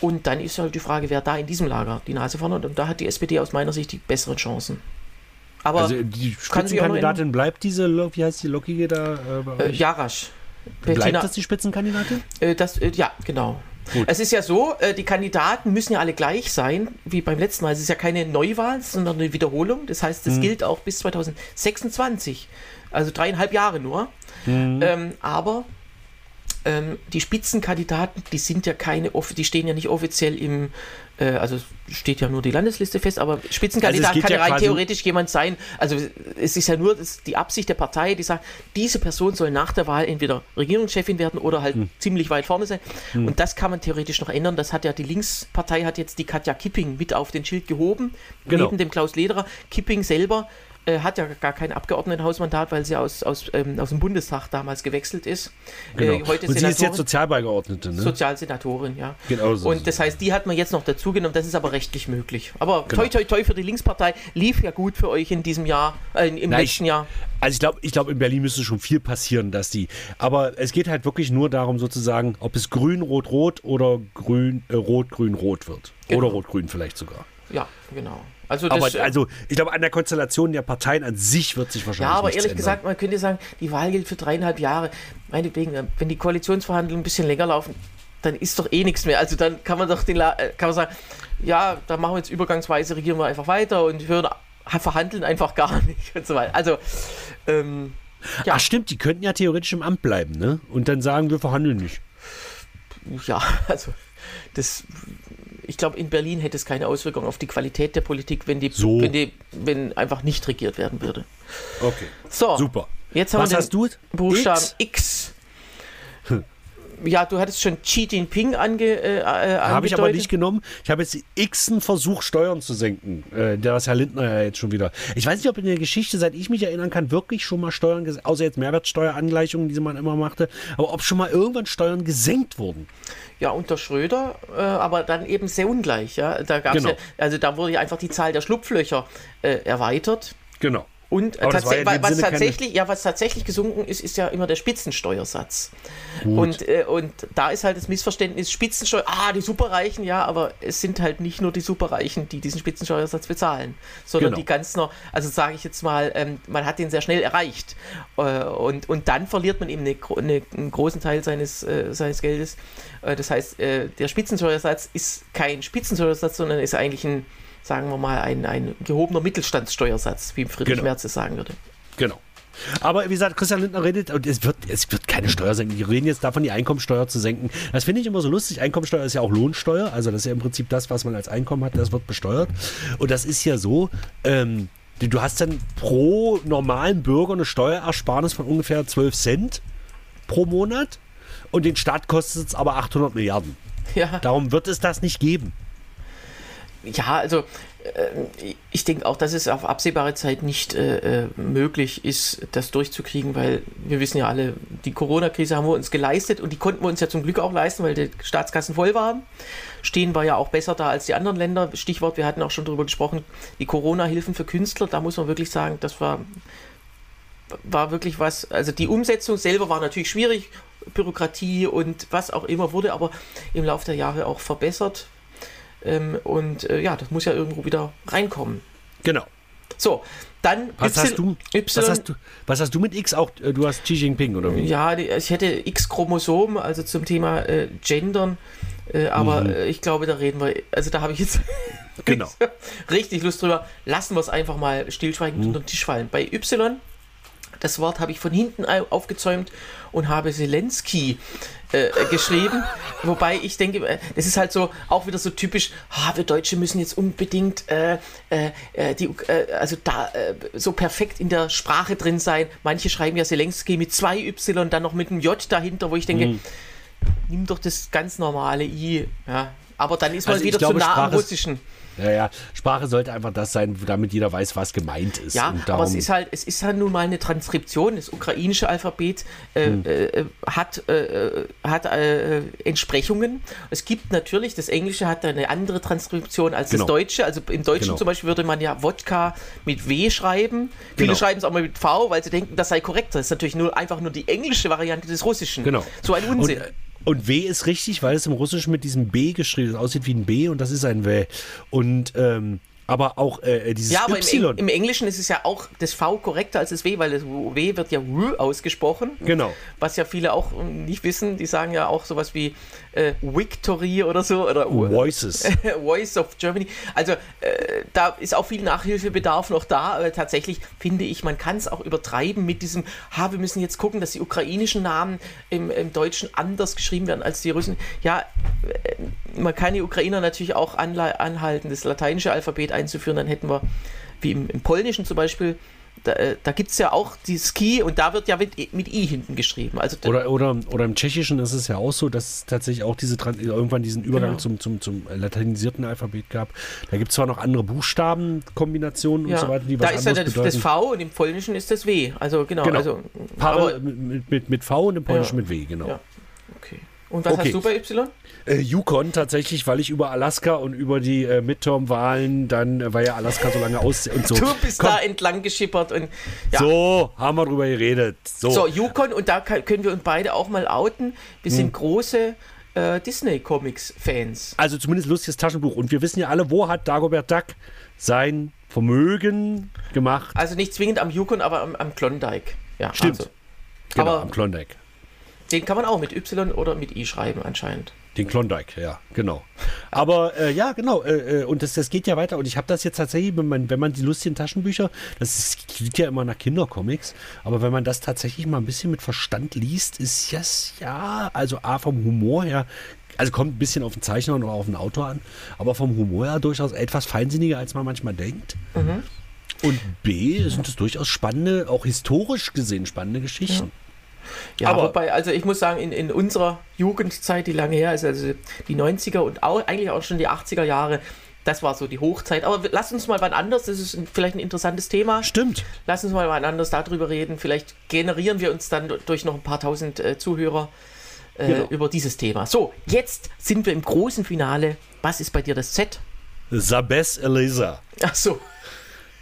Und dann ist halt die Frage, wer da in diesem Lager die Nase vorne hat. Und da hat die SPD aus meiner Sicht die besseren Chancen. Aber also die Spitzenkandidatin bleibt diese, wie heißt die Lockige da? Äh, äh, Jarasch. Bleibt Bettina, das die Spitzenkandidatin? Äh, das, äh, ja, genau. Gut. Es ist ja so, äh, die Kandidaten müssen ja alle gleich sein, wie beim letzten Mal. Es ist ja keine Neuwahl, sondern eine Wiederholung. Das heißt, das hm. gilt auch bis 2026. Also dreieinhalb Jahre nur. Hm. Ähm, aber ähm, die Spitzenkandidaten, die sind ja keine, die stehen ja nicht offiziell im, äh, also steht ja nur die Landesliste fest, aber Spitzenkandidat also kann ja rein theoretisch jemand sein. Also es ist ja nur die Absicht der Partei, die sagt, diese Person soll nach der Wahl entweder Regierungschefin werden oder halt hm. ziemlich weit vorne sein. Hm. Und das kann man theoretisch noch ändern. Das hat ja die Linkspartei hat jetzt die Katja Kipping mit auf den Schild gehoben, genau. neben dem Klaus Lederer. Kipping selber äh, hat ja gar kein Abgeordnetenhausmandat, weil sie aus, aus, ähm, aus dem Bundestag damals gewechselt ist. Genau. Äh, heute Und sie ist jetzt Sozialbeigeordnete, ne? Sozialsenatorin, ja. Genau so. Und das heißt, die hat man jetzt noch dazu genommen, das ist aber rechtlich möglich. Aber genau. toi, toi, toi für die Linkspartei, lief ja gut für euch in diesem Jahr, äh, im Nein, letzten Jahr. Also ich glaube, ich glaub, in Berlin müsste schon viel passieren, dass die. Aber es geht halt wirklich nur darum, sozusagen, ob es grün, rot, rot oder grün, äh, rot, grün, rot wird. Genau. Oder rot, grün vielleicht sogar. Ja, genau. Also, aber, also ich glaube, an der Konstellation der Parteien an sich wird sich wahrscheinlich. Ja, aber ehrlich ändern. gesagt, man könnte sagen, die Wahl gilt für dreieinhalb Jahre. Meinetwegen, wenn die Koalitionsverhandlungen ein bisschen länger laufen, dann ist doch eh nichts mehr. Also dann kann man doch den La äh, kann man sagen, ja, da machen wir jetzt übergangsweise, regieren wir einfach weiter und hören, verhandeln einfach gar nicht und so weiter. Also ähm, ja. Ach stimmt, die könnten ja theoretisch im Amt bleiben, ne? Und dann sagen, wir verhandeln nicht. Ja, also das ich glaube, in Berlin hätte es keine Auswirkung auf die Qualität der Politik, wenn die, so. wenn die, wenn einfach nicht regiert werden würde. Okay. So. Super. Jetzt haben Was wir den hast du? Buchstaben X. X. Ja, du hattest schon Xi Jinping ange, äh, äh Habe ich aber nicht genommen. Ich habe jetzt den x Versuch, Steuern zu senken. Äh, der ist Herr Lindner ja jetzt schon wieder. Ich weiß nicht, ob in der Geschichte, seit ich mich erinnern kann, wirklich schon mal Steuern, außer jetzt Mehrwertsteuerangleichungen, die man immer machte, aber ob schon mal irgendwann Steuern gesenkt wurden. Ja, unter Schröder, äh, aber dann eben sehr ungleich. Ja? Da gab's genau. ja, also da wurde ja einfach die Zahl der Schlupflöcher äh, erweitert. Genau. Und äh, tats ja was, tatsächlich, ja, was tatsächlich gesunken ist, ist ja immer der Spitzensteuersatz. Und, äh, und da ist halt das Missverständnis, Spitzensteuer, ah, die Superreichen, ja, aber es sind halt nicht nur die Superreichen, die diesen Spitzensteuersatz bezahlen, sondern genau. die ganz noch, also sage ich jetzt mal, ähm, man hat den sehr schnell erreicht. Äh, und, und dann verliert man eben eine, eine, einen großen Teil seines, äh, seines Geldes. Äh, das heißt, äh, der Spitzensteuersatz ist kein Spitzensteuersatz, sondern ist eigentlich ein sagen wir mal, ein, ein gehobener Mittelstandssteuersatz, wie Friedrich genau. Merz es sagen würde. Genau. Aber wie gesagt, Christian Lindner redet, und es wird, es wird keine Steuer senken. Die reden jetzt davon, die Einkommensteuer zu senken. Das finde ich immer so lustig. Einkommensteuer ist ja auch Lohnsteuer. Also das ist ja im Prinzip das, was man als Einkommen hat, das wird besteuert. Und das ist ja so, ähm, du hast dann pro normalen Bürger eine Steuerersparnis von ungefähr 12 Cent pro Monat. Und den Staat kostet es aber 800 Milliarden. Ja. Darum wird es das nicht geben ja, also äh, ich denke auch, dass es auf absehbare Zeit nicht äh, äh, möglich ist, das durchzukriegen, weil wir wissen ja alle, die Corona-Krise haben wir uns geleistet und die konnten wir uns ja zum Glück auch leisten, weil die Staatskassen voll waren. Stehen wir ja auch besser da als die anderen Länder. Stichwort, wir hatten auch schon darüber gesprochen, die Corona-Hilfen für Künstler, da muss man wirklich sagen, das war, war wirklich was, also die Umsetzung selber war natürlich schwierig, Bürokratie und was auch immer wurde aber im Laufe der Jahre auch verbessert ähm, und äh, ja, das muss ja irgendwo wieder reinkommen. Genau. So, dann was, y, hast du, y, was, hast du, was hast du mit X auch? Äh, du hast Xi Jinping oder wie? Ja, ich hätte X-Chromosom, also zum Thema äh, Gendern. Äh, aber mhm. Äh, ich glaube, da reden wir, also da habe ich jetzt genau. richtig Lust drüber. Lassen wir es einfach mal stillschweigend mhm. unter den Tisch fallen. Bei Y, das Wort habe ich von hinten aufgezäumt und habe Zelensky äh, geschrieben. Wobei ich denke, äh, das ist halt so auch wieder so typisch, ah, wir Deutsche müssen jetzt unbedingt äh, äh, äh die, äh, also da so perfekt in der Sprache drin sein. Manche schreiben ja Zelensky mit zwei Y, dann noch mit einem J dahinter, wo ich denke, mhm. nimm doch das ganz normale I. Ja. Aber dann ist man also wieder glaube, zu nah am Russischen. Ja, ja, Sprache sollte einfach das sein, damit jeder weiß, was gemeint ist. Ja, aber es ist halt, es ist halt nun mal eine Transkription. Das ukrainische Alphabet äh, hm. äh, hat, äh, hat äh, Entsprechungen. Es gibt natürlich, das Englische hat eine andere Transkription als genau. das Deutsche. Also im Deutschen genau. zum Beispiel würde man ja Wodka mit W schreiben. Viele genau. schreiben es auch mal mit V, weil sie denken, das sei korrekt. Das ist natürlich nur einfach nur die englische Variante des Russischen. Genau. So ein Unsinn. Und, und W ist richtig, weil es im Russischen mit diesem B geschrieben ist. Aussieht wie ein B und das ist ein W. Und ähm, aber auch äh, dieses Ja, aber y. Im, im, Englischen ist es ja auch das V korrekter als das W, weil das W wird ja W ausgesprochen. Genau. Was ja viele auch nicht wissen. Die sagen ja auch sowas wie äh, Victory oder so. Oder Voices. Voice of Germany. Also äh, da ist auch viel Nachhilfebedarf noch da. Aber tatsächlich finde ich, man kann es auch übertreiben mit diesem, ha, wir müssen jetzt gucken, dass die ukrainischen Namen im, im Deutschen anders geschrieben werden als die Russen. Ja, äh, man kann die Ukrainer natürlich auch anhalten, das lateinische Alphabet einzuführen, dann hätten wir, wie im, im Polnischen zum Beispiel, da, äh, da gibt es ja auch die Ski und da wird ja mit, mit I hinten geschrieben. Also oder, oder, oder im Tschechischen ist es ja auch so, dass es tatsächlich auch diese irgendwann diesen Übergang genau. zum, zum, zum latinisierten Alphabet gab. Da gibt es zwar noch andere Buchstabenkombinationen ja. und so weiter, die da was Da ist ja das, das, V und im Polnischen ist das W. Also genau. genau. Also, aber, mit, mit, mit V und im Polnischen ja. mit W, genau. Ja. Okay. Und was okay. hast du bei Y? Äh, Yukon tatsächlich, weil ich über Alaska und über die äh, Midterm-Wahlen, dann äh, war ja Alaska so lange aus und so. Du bist Komm. da entlang geschippert und ja. So, haben wir drüber geredet. So, so Yukon und da kann, können wir uns beide auch mal outen. Wir hm. sind große äh, Disney-Comics-Fans. Also zumindest lustiges Taschenbuch. Und wir wissen ja alle, wo hat Dagobert Duck sein Vermögen gemacht? Also nicht zwingend am Yukon, aber am, am Klondike. Ja, Stimmt. Also. Genau, aber am Klondike. Den kann man auch mit Y oder mit I schreiben anscheinend. Den Klondike, ja, genau. Aber äh, ja, genau. Äh, äh, und das, das geht ja weiter. Und ich habe das jetzt tatsächlich, wenn man, wenn man die lustigen Taschenbücher, das klingt ja immer nach Kindercomics, aber wenn man das tatsächlich mal ein bisschen mit Verstand liest, ist yes, ja, also A vom Humor her, also kommt ein bisschen auf den Zeichner und auf den Autor an, aber vom Humor her durchaus etwas feinsinniger, als man manchmal denkt. Mhm. Und B sind es durchaus spannende, auch historisch gesehen spannende Geschichten. Ja. Ja, aber wobei, also ich muss sagen, in, in unserer Jugendzeit, die lange her ist, also die 90er und auch, eigentlich auch schon die 80er Jahre, das war so die Hochzeit. Aber lass uns mal wann anders, das ist vielleicht ein interessantes Thema. Stimmt. Lass uns mal wann anders darüber reden. Vielleicht generieren wir uns dann durch noch ein paar tausend äh, Zuhörer äh, genau. über dieses Thema. So, jetzt sind wir im großen Finale. Was ist bei dir das Z? Sabes Elisa. Ach so.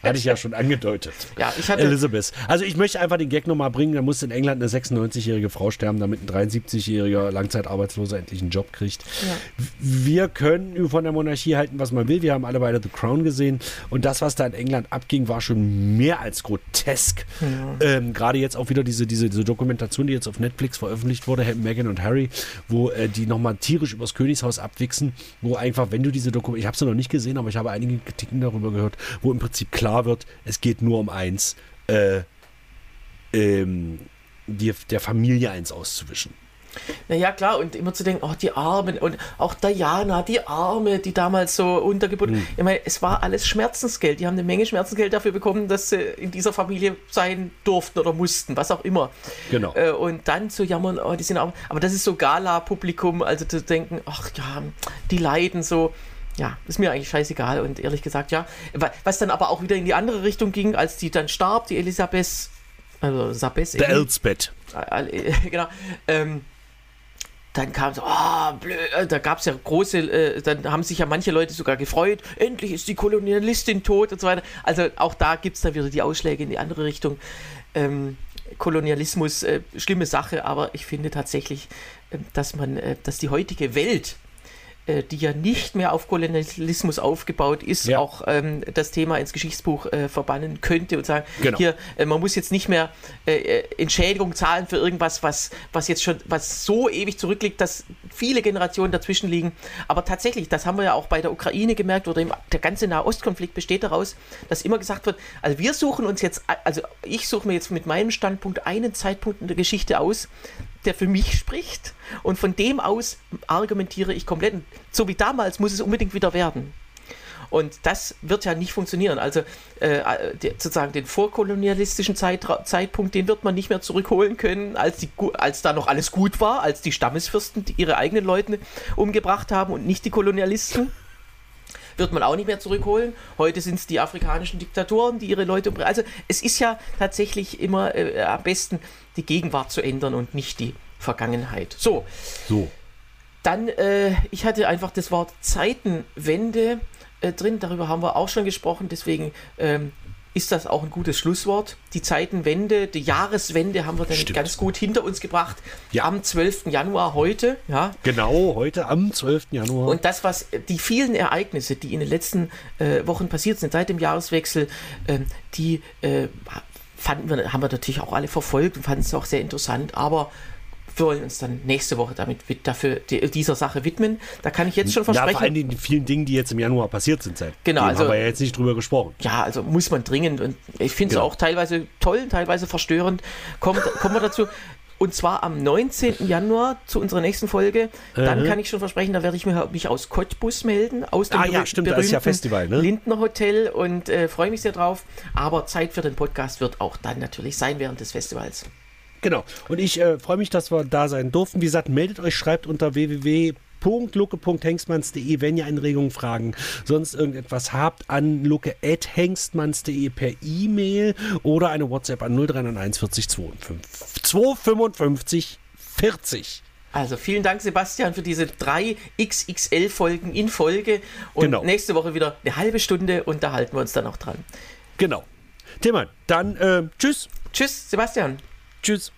Hatte ich ja schon angedeutet. Ja, ich hatte. Elizabeth. Also ich möchte einfach den Gag nochmal bringen. Da muss in England eine 96-jährige Frau sterben, damit ein 73-jähriger Langzeitarbeitsloser endlich einen Job kriegt. Ja. Wir können von der Monarchie halten, was man will. Wir haben alle beide The Crown gesehen. Und das, was da in England abging, war schon mehr als grotesk. Ja. Ähm, Gerade jetzt auch wieder diese, diese, diese, Dokumentation, die jetzt auf Netflix veröffentlicht wurde, Meghan und Harry, wo äh, die nochmal tierisch übers Königshaus abwichsen, wo einfach, wenn du diese Dokumentation, ich habe sie noch nicht gesehen, aber ich habe einige Kritiken darüber gehört, wo im Prinzip klar klar wird, es geht nur um eins, äh, ähm, die, der Familie eins auszuwischen. Naja, klar, und immer zu denken, oh, die Armen und auch Diana, die Arme, die damals so untergebunden. Hm. Ich meine, es war alles Schmerzensgeld. Die haben eine Menge Schmerzensgeld dafür bekommen, dass sie in dieser Familie sein durften oder mussten, was auch immer. Genau. Äh, und dann zu jammern, oh, die sind auch. Aber das ist so Gala-Publikum, also zu denken, ach ja, die leiden so ja, ist mir eigentlich scheißegal und ehrlich gesagt, ja. Was dann aber auch wieder in die andere Richtung ging, als die dann starb, die Elisabeth, also Sabes. Der Elsbeth. Genau. Ähm, dann kam so, oh, blöd, äh, da gab es ja große, äh, dann haben sich ja manche Leute sogar gefreut, endlich ist die Kolonialistin tot und so weiter. Also auch da gibt es dann wieder die Ausschläge in die andere Richtung. Ähm, Kolonialismus, äh, schlimme Sache, aber ich finde tatsächlich, äh, dass man, äh, dass die heutige Welt äh, die ja nicht mehr auf Kolonialismus aufgebaut ist, ja. auch ähm, das Thema ins Geschichtsbuch äh, verbannen könnte und sagen, genau. hier, äh, man muss jetzt nicht mehr äh, äh, Entschädigung zahlen für irgendwas, was, was jetzt schon, was so ewig zurückliegt, dass viele Generationen dazwischen liegen. Aber tatsächlich, das haben wir ja auch bei der Ukraine gemerkt oder im, der ganze Nahostkonflikt besteht daraus, dass immer gesagt wird, also wir suchen uns jetzt, also ich suche mir jetzt mit meinem Standpunkt einen Zeitpunkt in der Geschichte aus, der für mich spricht. Und von dem aus argumentiere ich komplett. So wie damals muss es unbedingt wieder werden. Und das wird ja nicht funktionieren. Also äh, sozusagen den vorkolonialistischen Zeit, Zeitpunkt, den wird man nicht mehr zurückholen können, als, die, als da noch alles gut war, als die Stammesfürsten ihre eigenen Leute umgebracht haben und nicht die Kolonialisten. Wird man auch nicht mehr zurückholen. Heute sind es die afrikanischen Diktatoren, die ihre Leute umbringen. Also es ist ja tatsächlich immer äh, am besten, die Gegenwart zu ändern und nicht die Vergangenheit. So. So. Dann, äh, ich hatte einfach das Wort Zeitenwende äh, drin, darüber haben wir auch schon gesprochen, deswegen ähm, ist das auch ein gutes Schlusswort. Die Zeitenwende, die Jahreswende haben wir dann Stimmt. ganz gut hinter uns gebracht. Ja. Am 12. Januar heute. Ja. Genau, heute am 12. Januar. Und das, was die vielen Ereignisse, die in den letzten äh, Wochen passiert sind, seit dem Jahreswechsel, äh, die äh, fanden wir, haben wir natürlich auch alle verfolgt und fanden es auch sehr interessant. Aber wir wollen uns dann nächste Woche damit dafür dieser Sache widmen. Da kann ich jetzt schon versprechen. Ja, vor allem die vielen Dingen, die jetzt im Januar passiert sind. Seit genau, also haben wir ja jetzt nicht drüber gesprochen. Ja, also muss man dringend und ich finde es genau. auch teilweise toll, teilweise verstörend. Kommt, kommen wir dazu. Und zwar am 19. Januar zu unserer nächsten Folge. Dann mhm. kann ich schon versprechen, da werde ich mich aus Cottbus melden, aus dem ah, ja, stimmt, berühmten ja Festival, ne? Lindner Hotel und äh, freue mich sehr drauf. Aber Zeit für den Podcast wird auch dann natürlich sein während des Festivals. Genau. Und ich äh, freue mich, dass wir da sein durften. Wie gesagt, meldet euch, schreibt unter www.lucke.hengstmanns.de, wenn ihr Anregungen, Fragen, sonst irgendetwas habt, an lucke.hengstmanns.de per E-Mail oder eine WhatsApp an 0391 40 255 40. Also vielen Dank, Sebastian, für diese drei XXL-Folgen in Folge. Und genau. nächste Woche wieder eine halbe Stunde und da halten wir uns dann auch dran. Genau. Timmer, dann äh, tschüss. Tschüss, Sebastian. Tschüss.